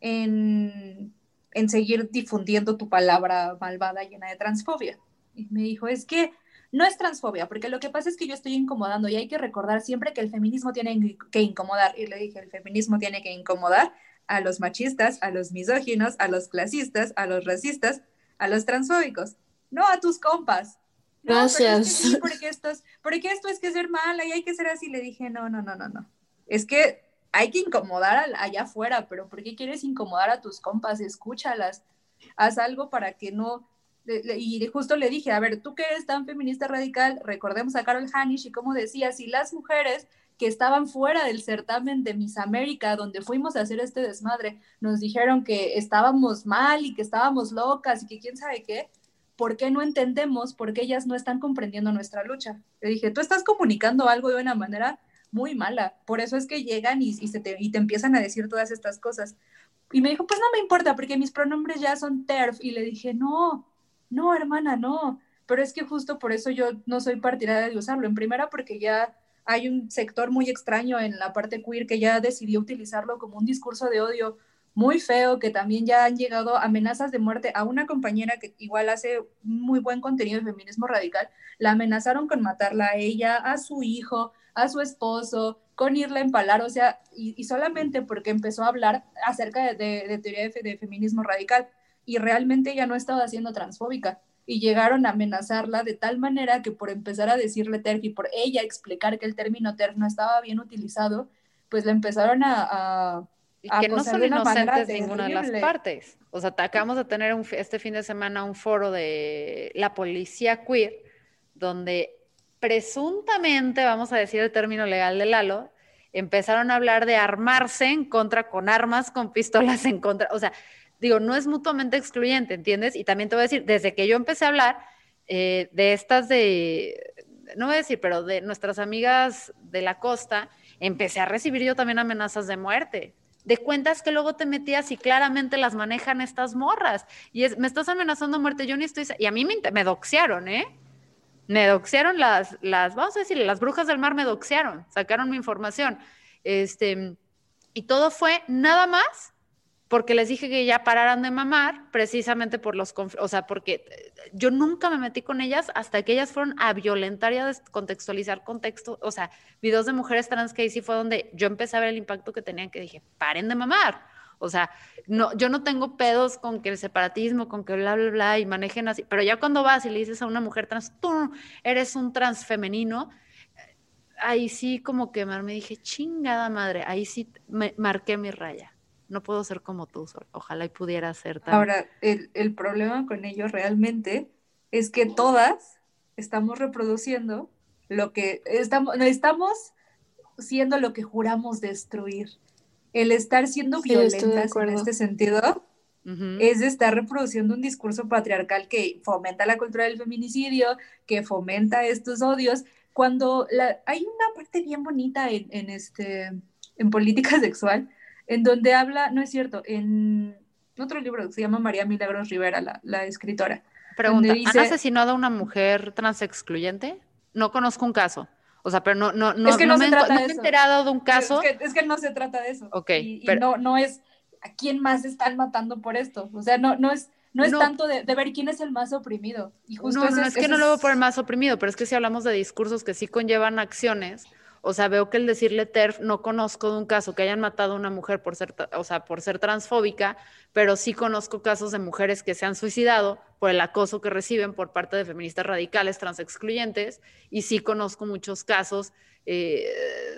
en, en seguir difundiendo tu palabra malvada llena de transfobia? Y me dijo, es que no es transfobia, porque lo que pasa es que yo estoy incomodando y hay que recordar siempre que el feminismo tiene que incomodar. Y le dije, el feminismo tiene que incomodar a los machistas, a los misóginos, a los clasistas, a los racistas, a los transfóbicos, no a tus compas. Gracias. porque, esto es, porque esto es que ser mala y hay que ser así. Le dije, no, no, no, no, no. Es que hay que incomodar allá afuera, pero ¿por qué quieres incomodar a tus compas? Escúchalas. Haz algo para que no y justo le dije, a ver, tú que eres tan feminista radical, recordemos a Carol Hanisch y como decía, si las mujeres que estaban fuera del certamen de Miss América, donde fuimos a hacer este desmadre, nos dijeron que estábamos mal y que estábamos locas y que quién sabe qué, ¿por qué no entendemos? por qué ellas no están comprendiendo nuestra lucha. Le dije, tú estás comunicando algo de una manera muy mala, por eso es que llegan y, se te, y te empiezan a decir todas estas cosas. Y me dijo, pues no me importa, porque mis pronombres ya son TERF. Y le dije, no, no, hermana, no. Pero es que justo por eso yo no soy partidaria de usarlo. En primera, porque ya hay un sector muy extraño en la parte queer que ya decidió utilizarlo como un discurso de odio muy feo, que también ya han llegado amenazas de muerte a una compañera que igual hace muy buen contenido de feminismo radical, la amenazaron con matarla a ella, a su hijo, a su esposo, con irla a empalar, o sea, y, solamente porque empezó a hablar acerca de, teoría de, feminismo radical y realmente ella no estaba siendo transfóbica y llegaron a amenazarla de tal manera que por empezar a decirle TERF y por ella explicar que el término TERF no estaba bien utilizado, pues le empezaron a, que no son inocentes ninguna de las partes. O sea, acabamos de tener este fin de semana un foro de la policía queer, donde presuntamente, vamos a decir el término legal de Lalo, empezaron a hablar de armarse en contra con armas, con pistolas en contra. O sea, digo, no es mutuamente excluyente, ¿entiendes? Y también te voy a decir, desde que yo empecé a hablar eh, de estas de, no voy a decir, pero de nuestras amigas de la costa, empecé a recibir yo también amenazas de muerte de cuentas que luego te metías y claramente las manejan estas morras. Y es, me estás amenazando muerte, yo ni estoy... Y a mí me, me doxearon, ¿eh? Me doxearon las, las, vamos a decir, las brujas del mar me doxearon, sacaron mi información. Este, y todo fue nada más porque les dije que ya pararan de mamar, precisamente por los, o sea, porque eh, yo nunca me metí con ellas hasta que ellas fueron a violentar y a descontextualizar contexto, o sea, videos de mujeres trans que ahí sí fue donde yo empecé a ver el impacto que tenían, que dije, paren de mamar. O sea, no, yo no tengo pedos con que el separatismo, con que bla, bla, bla, y manejen así, pero ya cuando vas y le dices a una mujer trans, tú eres un trans femenino, eh, ahí sí como que me dije, chingada madre, ahí sí me marqué mi raya. No puedo ser como tú, ojalá y pudiera ser tan... Ahora, el, el problema con ello realmente es que todas estamos reproduciendo lo que estamos, estamos siendo lo que juramos destruir. El estar siendo violentas en este sentido es estar reproduciendo un discurso patriarcal que fomenta la cultura del feminicidio, que fomenta estos odios, cuando la, hay una parte bien bonita en, este, en política sexual, en donde habla, no es cierto, en otro libro que se llama María Milagros Rivera, la, la escritora. Pregunta, ¿han asesinado a una mujer transexcluyente? No conozco un caso. O sea, pero no, no, no, es que no, me, se trata de he enterado de un caso. Es que, no se trata de eso. Ok. Y, no, no es a quién más están matando por esto. O sea, no, no es, no es tanto de, ver quién es el más oprimido. Y justo no, no es que no lo veo por el más oprimido, pero es que si hablamos de discursos que sí conllevan acciones, o sea, veo que el decirle TERF, no conozco de un caso que hayan matado a una mujer por ser, o sea, por ser transfóbica, pero sí conozco casos de mujeres que se han suicidado por el acoso que reciben por parte de feministas radicales, transexcluyentes, y sí conozco muchos casos eh,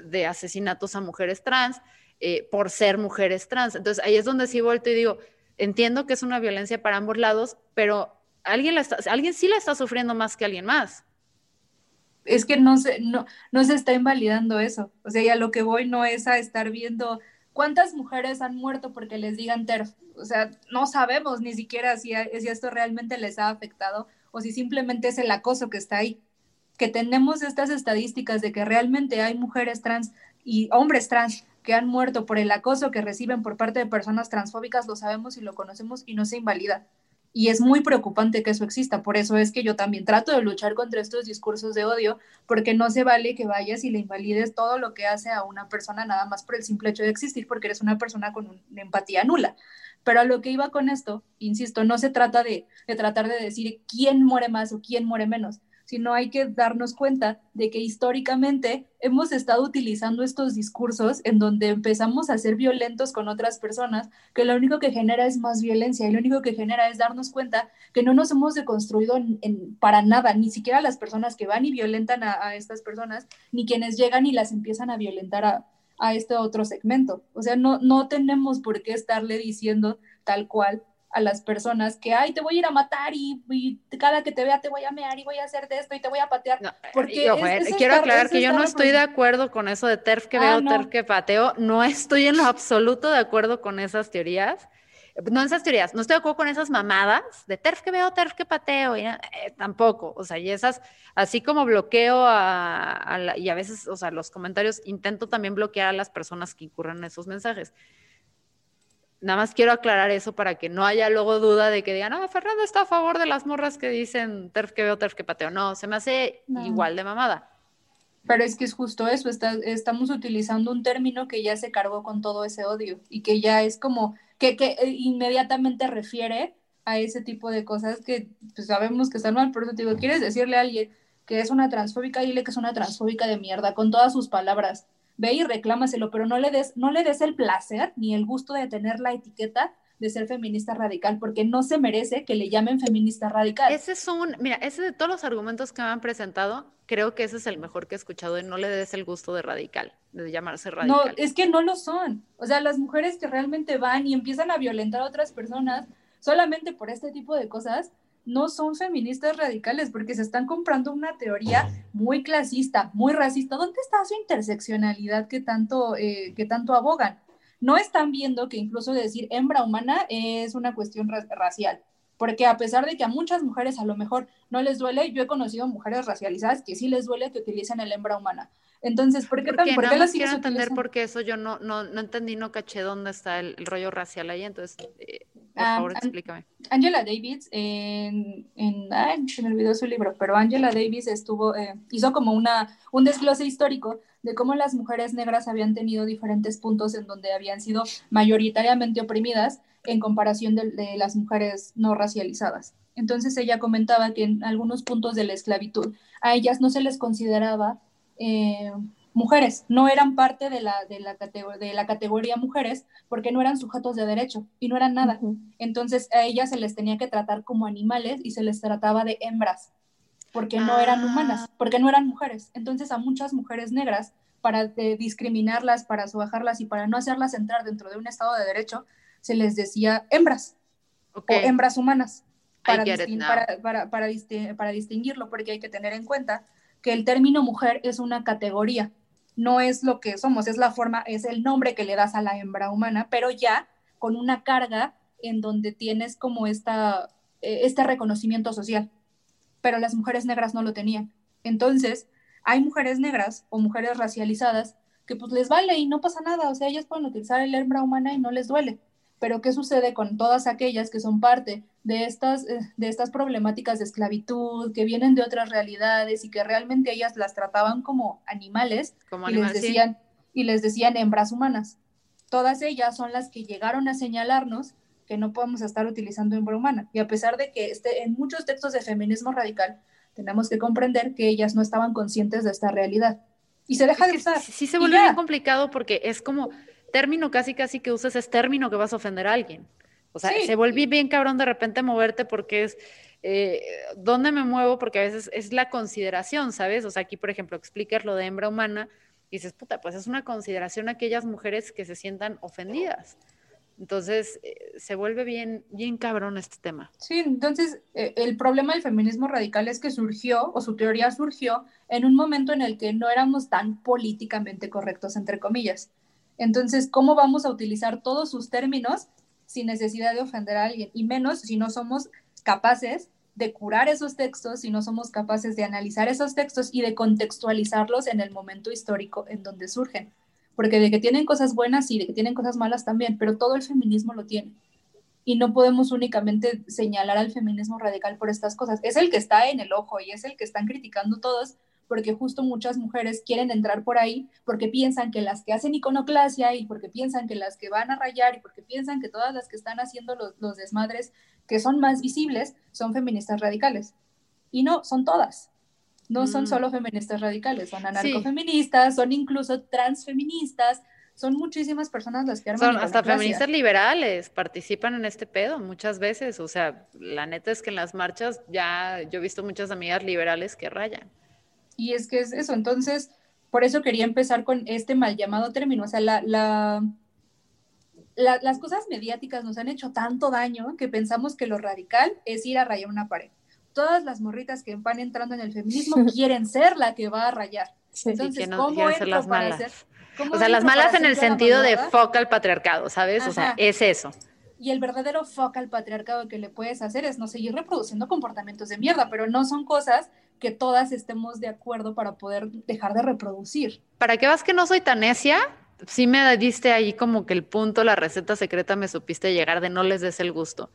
de asesinatos a mujeres trans eh, por ser mujeres trans. Entonces ahí es donde sí vuelto y digo, entiendo que es una violencia para ambos lados, pero alguien, la está, alguien sí la está sufriendo más que alguien más es que no se, no, no se está invalidando eso. O sea, ya lo que voy no es a estar viendo cuántas mujeres han muerto porque les digan TERF. O sea, no sabemos ni siquiera si, si esto realmente les ha afectado o si simplemente es el acoso que está ahí. Que tenemos estas estadísticas de que realmente hay mujeres trans y hombres trans que han muerto por el acoso que reciben por parte de personas transfóbicas, lo sabemos y lo conocemos y no se invalida. Y es muy preocupante que eso exista. Por eso es que yo también trato de luchar contra estos discursos de odio, porque no se vale que vayas y le invalides todo lo que hace a una persona nada más por el simple hecho de existir, porque eres una persona con una empatía nula. Pero a lo que iba con esto, insisto, no se trata de, de tratar de decir quién muere más o quién muere menos, sino hay que darnos cuenta de que históricamente hemos estado utilizando estos discursos en donde empezamos a ser violentos con otras personas, que lo único que genera es más violencia y lo único que genera es darnos cuenta que no nos hemos deconstruido para nada, ni siquiera las personas que van y violentan a, estas personas, ni quienes llegan y las empiezan a violentar a, a este otro segmento. O sea, no, no tenemos por qué estarle diciendo tal cual a las personas que, ay, te voy a ir a matar y, cada que te vea te voy a mear y voy a hacer de esto y te voy a patear. porque quiero aclarar que yo no estoy de acuerdo con eso de TERF que ah, veo, TERF que pateo. No estoy en lo absoluto de acuerdo con esas teorías. No esas teorías, no estoy de acuerdo con esas mamadas de TERF que veo, TERF que pateo, y, eh, tampoco, o sea, y esas, así como bloqueo a, y a veces, o sea, los comentarios, intento también bloquear a las personas que incurren en esos mensajes. Nada más quiero aclarar eso para que no haya luego duda de que digan, ah, Fernando está a favor de las morras que dicen terf que veo, terf que pateo. No, se me hace igual de mamada. Pero es que es justo eso, estamos utilizando un término que ya se cargó con todo ese odio y que ya es como, que, que eh, inmediatamente refiere a ese tipo de cosas que pues, sabemos que están mal. Por eso te digo, ¿quieres decirle a alguien que es una transfóbica? Dile que es una transfóbica de mierda, con todas sus palabras ve y reclámaselo, pero no le des, no le des el placer ni el gusto de tener la etiqueta de ser feminista radical, porque no se merece que le llamen feminista radical. Ese es un, mira, ese de todos los argumentos que me han presentado, creo que ese es el mejor que he escuchado y no le des el gusto de radical, de llamarse radical. No, es que no lo son. O sea, las mujeres que realmente van y empiezan a violentar a otras personas solamente por este tipo de cosas, no son feministas radicales porque se están comprando una teoría muy clasista, muy racista. ¿Dónde está su interseccionalidad que tanto, eh, que tanto abogan? No están viendo que incluso decir hembra humana es una cuestión racial porque a pesar de que a muchas mujeres a lo mejor no les duele, yo he conocido mujeres racializadas que sí les duele que utilicen el hembra humana. Entonces, ¿por qué tan, ¿por qué las quiero entender porque eso yo no, no, no entendí, no caché dónde está el, rollo racial ahí, entonces, eh, por ah, favor, explícame. Angela Davis, en, en ay, se me olvidó su libro, pero Angela Davis estuvo, eh, hizo como una, un desglose histórico de cómo las mujeres negras habían tenido diferentes puntos en donde habían sido mayoritariamente oprimidas en comparación de, las mujeres no racializadas. Entonces ella comentaba que en algunos puntos de la esclavitud a ellas no se les consideraba eh, mujeres, no eran parte de la, de, la de la categoría mujeres porque no eran sujetos de derecho y no eran nada. Entonces a ellas se les tenía que tratar como animales y se les trataba de hembras porque no eran ah. humanas, porque no eran mujeres. Entonces a muchas mujeres negras, para eh, discriminarlas, para subajarlas y para no hacerlas entrar dentro de un estado de derecho, se les decía hembras o hembras humanas para, para, para, distinguirlo, porque hay que tener en cuenta que el término mujer es una categoría, no es lo que somos, es la forma, es el nombre que le das a la hembra humana, pero ya con una carga en donde tienes como esta, eh, este reconocimiento social, pero las mujeres negras no lo tenían. Entonces, hay mujeres negras o mujeres racializadas que pues les vale y no pasa nada, o sea, ellas pueden utilizar el hembra humana y no les duele. Pero ¿qué sucede con todas aquellas que son parte de estas, eh, de estas problemáticas de esclavitud, que vienen de otras realidades y que realmente ellas las trataban como animales, y, les decían, y les decían hembras humanas? Todas ellas son las que llegaron a señalarnos que no podemos estar utilizando hembra humana. Y a pesar de que este, en muchos textos de feminismo radical tenemos que comprender que ellas no estaban conscientes de esta realidad. Y se deja de usar. Sí, se vuelve bien complicado porque es como término casi casi que uses es término que vas a ofender a alguien. O sea, se volví bien cabrón de repente moverte porque es, eh, ¿dónde me muevo? Porque a veces es la consideración, ¿sabes? O sea, aquí, por ejemplo, explicas lo de hembra humana y dices, puta, pues es una consideración a aquellas mujeres que se sientan ofendidas. Entonces, eh, se vuelve bien, bien cabrón este tema. Sí, entonces, eh, el problema del feminismo radical es que surgió, o su teoría surgió, en un momento en el que no éramos tan políticamente correctos, entre comillas. Entonces, ¿cómo vamos a utilizar todos sus términos sin necesidad de ofender a alguien? Y menos si no somos capaces de curar esos textos, si no somos capaces de analizar esos textos y de contextualizarlos en el momento histórico en donde surgen. Porque de que tienen cosas buenas y de que tienen cosas malas también, pero todo el feminismo lo tiene. Y no podemos únicamente señalar al feminismo radical por estas cosas. Es el que está en el ojo y es el que están criticando todos, porque justo muchas mujeres quieren entrar por ahí porque piensan que las que hacen iconoclasia y porque piensan que las que van a rayar y porque piensan que todas las que están haciendo los, desmadres que son más visibles son feministas radicales. Y no, son todas. No son mm. solo feministas radicales, son anarcofeministas, son incluso transfeministas, son muchísimas personas las que arman. Son hasta feministas liberales, participan en este pedo muchas veces. O sea, la neta es que en las marchas ya yo he visto muchas amigas liberales que rayan. Y es que es eso, entonces, por eso quería empezar con este mal llamado término, o sea, la, la, las cosas mediáticas nos han hecho tanto daño que pensamos que lo radical es ir a rayar una pared. Todas las morritas que van entrando en el feminismo quieren ser la que va a rayar. Entonces, ¿cómo entro las malas? o sea, las malas en el sentido de foca al patriarcado, ¿sabes? O sea, es eso. Y el verdadero foca al patriarcado que le puedes hacer es no seguir reproduciendo comportamientos de mierda, pero no son cosas que todas estemos de acuerdo para poder dejar de reproducir. ¿Para qué vas que no soy tan necia? Sí me diste ahí como que el punto, la receta secreta me supiste llegar de no les des el gusto.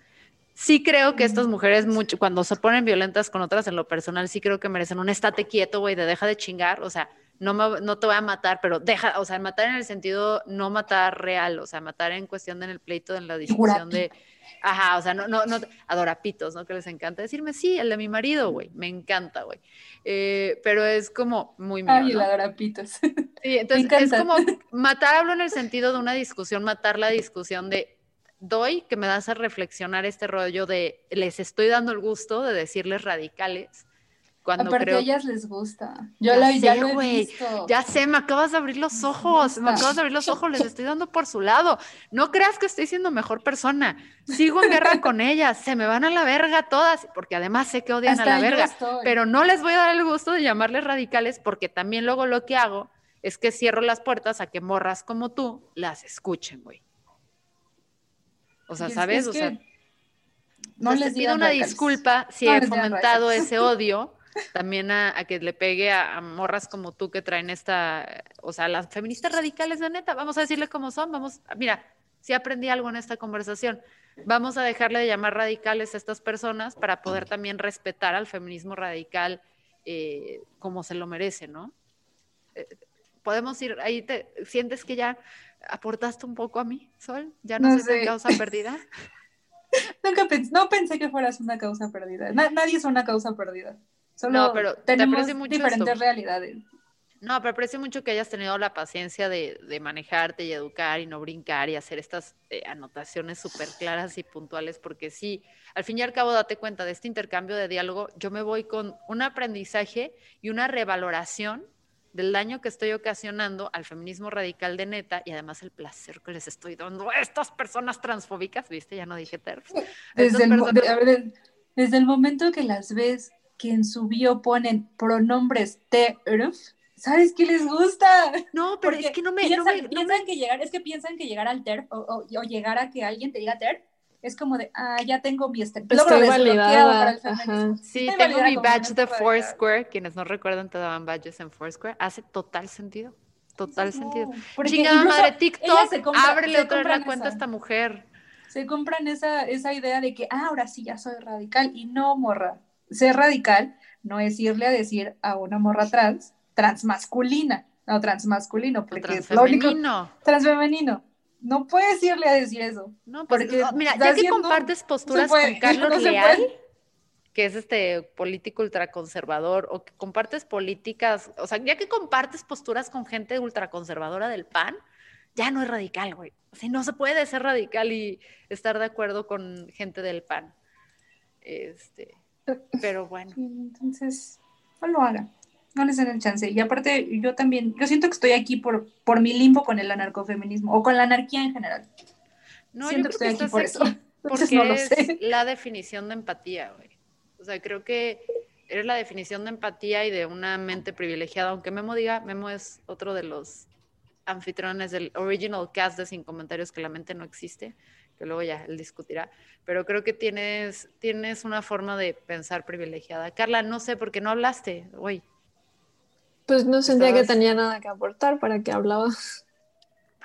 Sí creo que estas mujeres mucho, cuando se ponen violentas con otras en lo personal, sí creo que merecen un estate quieto, güey, de deja de chingar, o sea, no, me, no te voy a matar, pero deja, o sea, matar en el sentido no matar real, o sea, matar en cuestión en el pleito, en la discusión de Ajá, o sea, no, no, no, adorapitos, ¿no? Que les encanta decirme, sí, el de mi marido, güey, me encanta, güey. Eh, pero es como muy mío, Ay, el adorapitos. Sí, entonces es como matar, hablo en el sentido de una discusión, matar la discusión de doy que me das a reflexionar este rollo de les estoy dando el gusto de decirles radicales. Cuando Aparte creo a ellas les gusta. Yo Ya la ya sé, lo he visto. Ya sé, me acabas de abrir los ojos, me gusta. acabas de abrir los ojos, les estoy dando por su lado. No creas que estoy siendo mejor persona. Sigo en guerra con ellas, se me van a la verga todas, porque además sé que odian Hasta a la verga. estoy. Pero no les voy a dar el gusto de llamarles radicales, porque también luego lo que hago es que cierro las puertas a que morras como tú las escuchen, güey. O sea, es- ¿sabes? es o sea, no les pido una disculpa si No he fomentado ese odio también a, a que le pegue a, a morras como tú que traen esta, o sea, las feministas radicales de neta, vamos a decirle cómo son, vamos, mira, sí aprendí algo en esta conversación. Vamos a dejarle de llamar radicales a estas personas para poder también respetar al feminismo radical eh, como se lo merece, ¿no? Eh, podemos ir, ahí te sientes que ya aportaste un poco a mí, Sol, ya no, No sé. causa perdida. Nunca pens- no pensé que fueras una causa perdida. Na- nadie es una causa perdida. Solo No, pero te tenemos aprecio mucho diferentes esto. realidades. No, pero aprecio mucho que hayas tenido la paciencia de, de manejarte y educar y no brincar y hacer estas eh, anotaciones súper claras y puntuales, porque sí, al fin y al cabo, date cuenta de este intercambio de diálogo, yo me voy con un aprendizaje y una revaloración del daño que estoy ocasionando al feminismo radical de neta y además el placer que les estoy dando a estas personas transfóbicas, ¿viste? Ya no dije TERF. Desde el, de- ver, desde el momento que las ves que en su bio ponen pronombres TERF, ¿sabes qué les gusta? No, pero es que no me... no piensan, me- no piensan que llegar, es que piensan que llegar al TERF o, o- o llegar a que alguien te diga TERF es como de, ah, ya tengo mi este, logro Estoy desbloqueado para el validada. Sí, Estoy tengo validada mi badge de. Foursquare. Quienes no recuerdan, te daban badges en Foursquare. Hace total sentido. Total No, sentido. porque Chingada madre, TikTok, se compran- ábrele se otra vez la compran cuenta a esta mujer. se compran esa, esa idea de que, ah, ahora sí ya soy radical. Y no, morra. Ser radical no es irle a decir a una morra trans, transmasculina, no transmasculino, porque es lo único, transfemenino. transfemenino. No puedes irle a decir eso. No, pues, Porque no, mira, ya que compartes posturas puede, con Carlos no Leal, que es este político ultraconservador, o que compartes políticas, o sea, ya que compartes posturas con gente ultraconservadora del PAN, ya no es radical, güey. O sea, no se puede ser radical y estar de acuerdo con gente del PAN. Este, pero bueno. Entonces, no lo hagan. No les den el chance. Y aparte, yo también, yo siento que estoy aquí por, por mi limbo con el anarcofeminismo o con la anarquía en general. No, siento yo que estoy aquí por eso. porque no lo eres sé. la definición de empatía, güey. O sea, creo que eres la definición de empatía y de una mente privilegiada, aunque Memo diga, Memo es otro de los anfitriones del original cast de Sin Comentarios que la mente no existe, que luego ya él discutirá, pero creo que tienes, tienes una forma de pensar privilegiada. Carla, no sé por qué no hablaste hoy. Pues no sentía que tenía nada que aportar para que hablaba.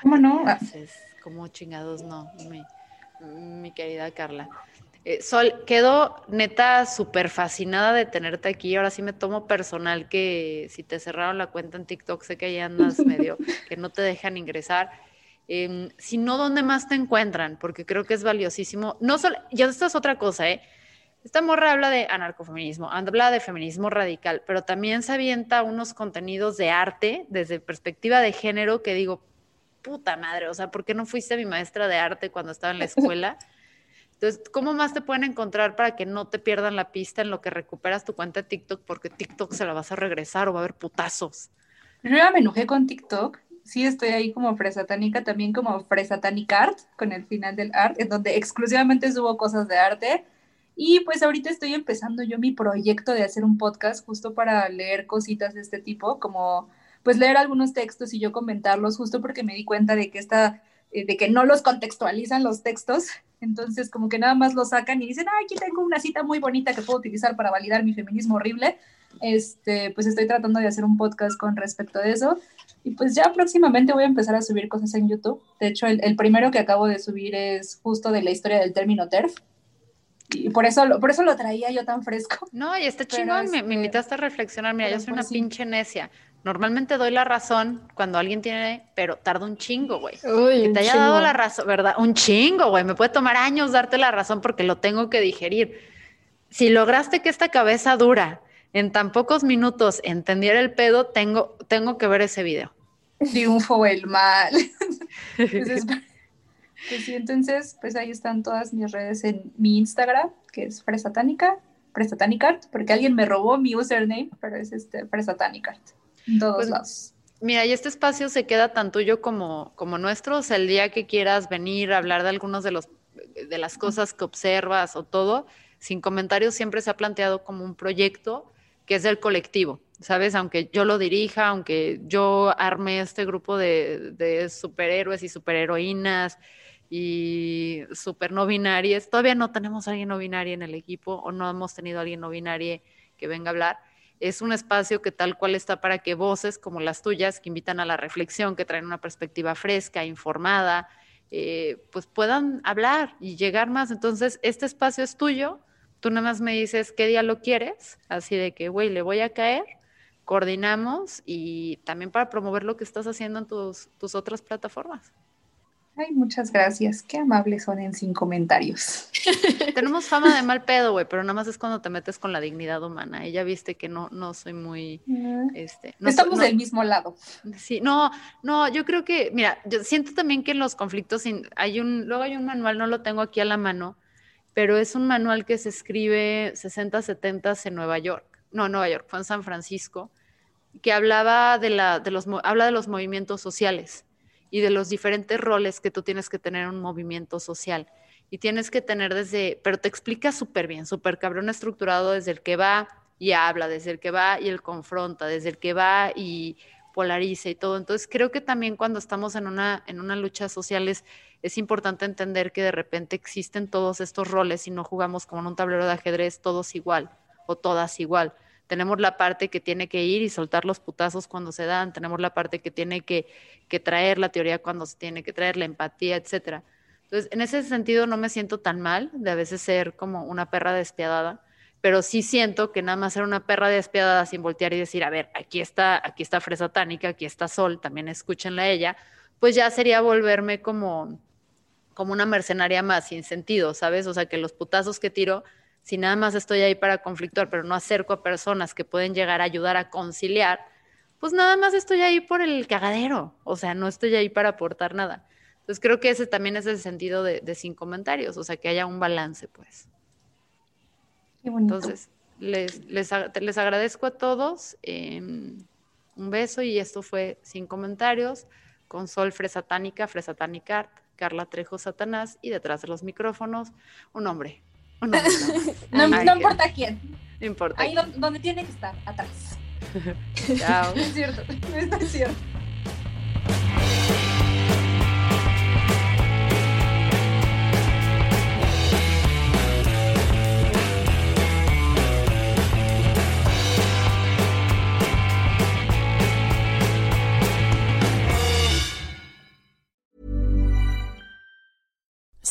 ¿Cómo no? Entonces, como chingados no, mi, mi querida Carla. Eh, Sol, quedo neta súper fascinada de tenerte aquí. Ahora sí me tomo personal que si te cerraron la cuenta en TikTok, sé que ahí andas medio, que no te dejan ingresar. Em, si no, ¿dónde más te encuentran? Porque creo que es valiosísimo. No solo, ya esto es otra cosa, ¿eh? Esta morra habla de anarcofeminismo, habla de feminismo radical, pero también se avienta unos contenidos de arte desde perspectiva de género que digo, puta madre, o sea, ¿por qué no fuiste mi maestra de arte cuando estaba en la escuela? Entonces, ¿cómo más te pueden encontrar para que no te pierdan la pista en lo que recuperas tu cuenta de TikTok? Porque TikTok se la vas a regresar o va a haber putazos. Yo ya me enojé con TikTok. Sí, estoy ahí como fresatánica, también como fresatánicart, con el final del art, en donde exclusivamente subo cosas de arte. Y pues ahorita estoy empezando yo mi proyecto de hacer un podcast justo para leer cositas de este tipo, como pues leer algunos textos y yo comentarlos, justo porque me di cuenta de que esta, eh, de que no los contextualizan los textos. Entonces, como que nada más lo sacan y dicen, ah, aquí tengo una cita muy bonita que puedo utilizar para validar mi feminismo horrible. Este, pues estoy tratando de hacer un podcast con respecto a eso. Y pues ya próximamente voy a empezar a subir cosas en YouTube. De hecho, el, el primero que acabo de subir es justo de la historia del término TERF. Y por eso, lo, por eso lo traía yo tan fresco. No, y está chingón, me, me este, invitaste a reflexionar. Mira, yo soy una sí. pinche necia. Normalmente doy la razón cuando alguien tiene, pero tarda un chingo, güey. Que te haya dado la razón, ¿verdad? Un chingo, güey. Me puede tomar años darte la razón porque lo tengo que digerir. Si lograste que esta cabeza dura en tan pocos minutos entendiera el pedo, tengo, tengo que ver ese video. Triunfo el mal. Pues, esp- Pues sí, entonces, pues ahí están todas mis redes en mi Instagram, que es Fresatánica, Fresatánicart, porque alguien me robó mi username, pero es este Fresatánicart, en todos Pues, lados. Mira, y este espacio se queda tan tuyo como, como nuestro. O sea, el día que quieras venir a hablar de algunos de los de las cosas que observas o todo, sin comentarios siempre se ha planteado como un proyecto que es del colectivo, ¿sabes? Aunque yo lo dirija, aunque yo arme este grupo de, superhéroes y superheroínas y super no binarias, todavía no tenemos a alguien no binario en el equipo o no hemos tenido a alguien no binario que venga a hablar es un espacio que tal cual está para que voces como las tuyas, que invitan a la reflexión, que traen una perspectiva fresca, informada, eh, pues puedan hablar y llegar más. Entonces, este espacio es tuyo, tú nada más me dices qué día lo quieres, así de que, güey, le voy a caer, coordinamos y también para promover lo que estás haciendo en tus, tus otras plataformas. Ay, muchas gracias. Qué amables son en sin comentarios. Tenemos fama de mal pedo, güey, pero nada más es cuando te metes con la dignidad humana. Ya viste que no, no soy muy, este, no, Estamos no- del mismo lado. Sí, no, no, yo creo que, mira, yo siento también que en los conflictos hay un, luego hay un manual, no lo tengo aquí a la mano, pero es un manual que se escribe 60, 70 en Nueva York, no, Nueva York, fue en San Francisco, que hablaba de la, de los, habla de los movimientos sociales y de los diferentes roles que tú tienes que tener en un movimiento social. Y tienes que tener desde, pero te explica súper bien, súper cabrón estructurado desde el que va y habla, desde el que va y el confronta, desde el que va y polariza y todo. Entonces creo que también cuando estamos en una, en una lucha social es, es importante entender que de repente existen todos estos roles y no jugamos como en un tablero de ajedrez todos igual o todas igual. Tenemos la parte que tiene que ir y soltar los putazos cuando se dan, tenemos la parte que tiene que, traer la teoría cuando se tiene que traer, la empatía, etcétera. Entonces, en ese sentido no me siento tan mal de a veces ser como una perra despiadada, pero sí siento que nada más ser una perra despiadada sin voltear y decir, a ver, aquí está, aquí está Fresa Tánica, aquí está Sol, también escúchenla a ella, pues ya sería volverme como, como una mercenaria más, sin sentido, ¿sabes? O sea, que los putazos que tiro, si nada más estoy ahí para conflictuar, pero no acerco a personas que pueden llegar a ayudar a conciliar, pues nada más estoy ahí por el cagadero, o sea, no estoy ahí para aportar nada. Entonces creo que ese también es el sentido de, de sin comentarios, o sea, que haya un balance, pues. Qué bonito. Entonces, les, les, les agradezco a todos. eh, un beso y esto fue Sin Comentarios con Sol Fresatánica, Fresatánica Carla Trejo Satanás y detrás de los micrófonos un hombre. Un hombre. No, importa quién. No importa. Ahí donde, donde tiene que estar, atrás. Chao. No es cierto, no es cierto.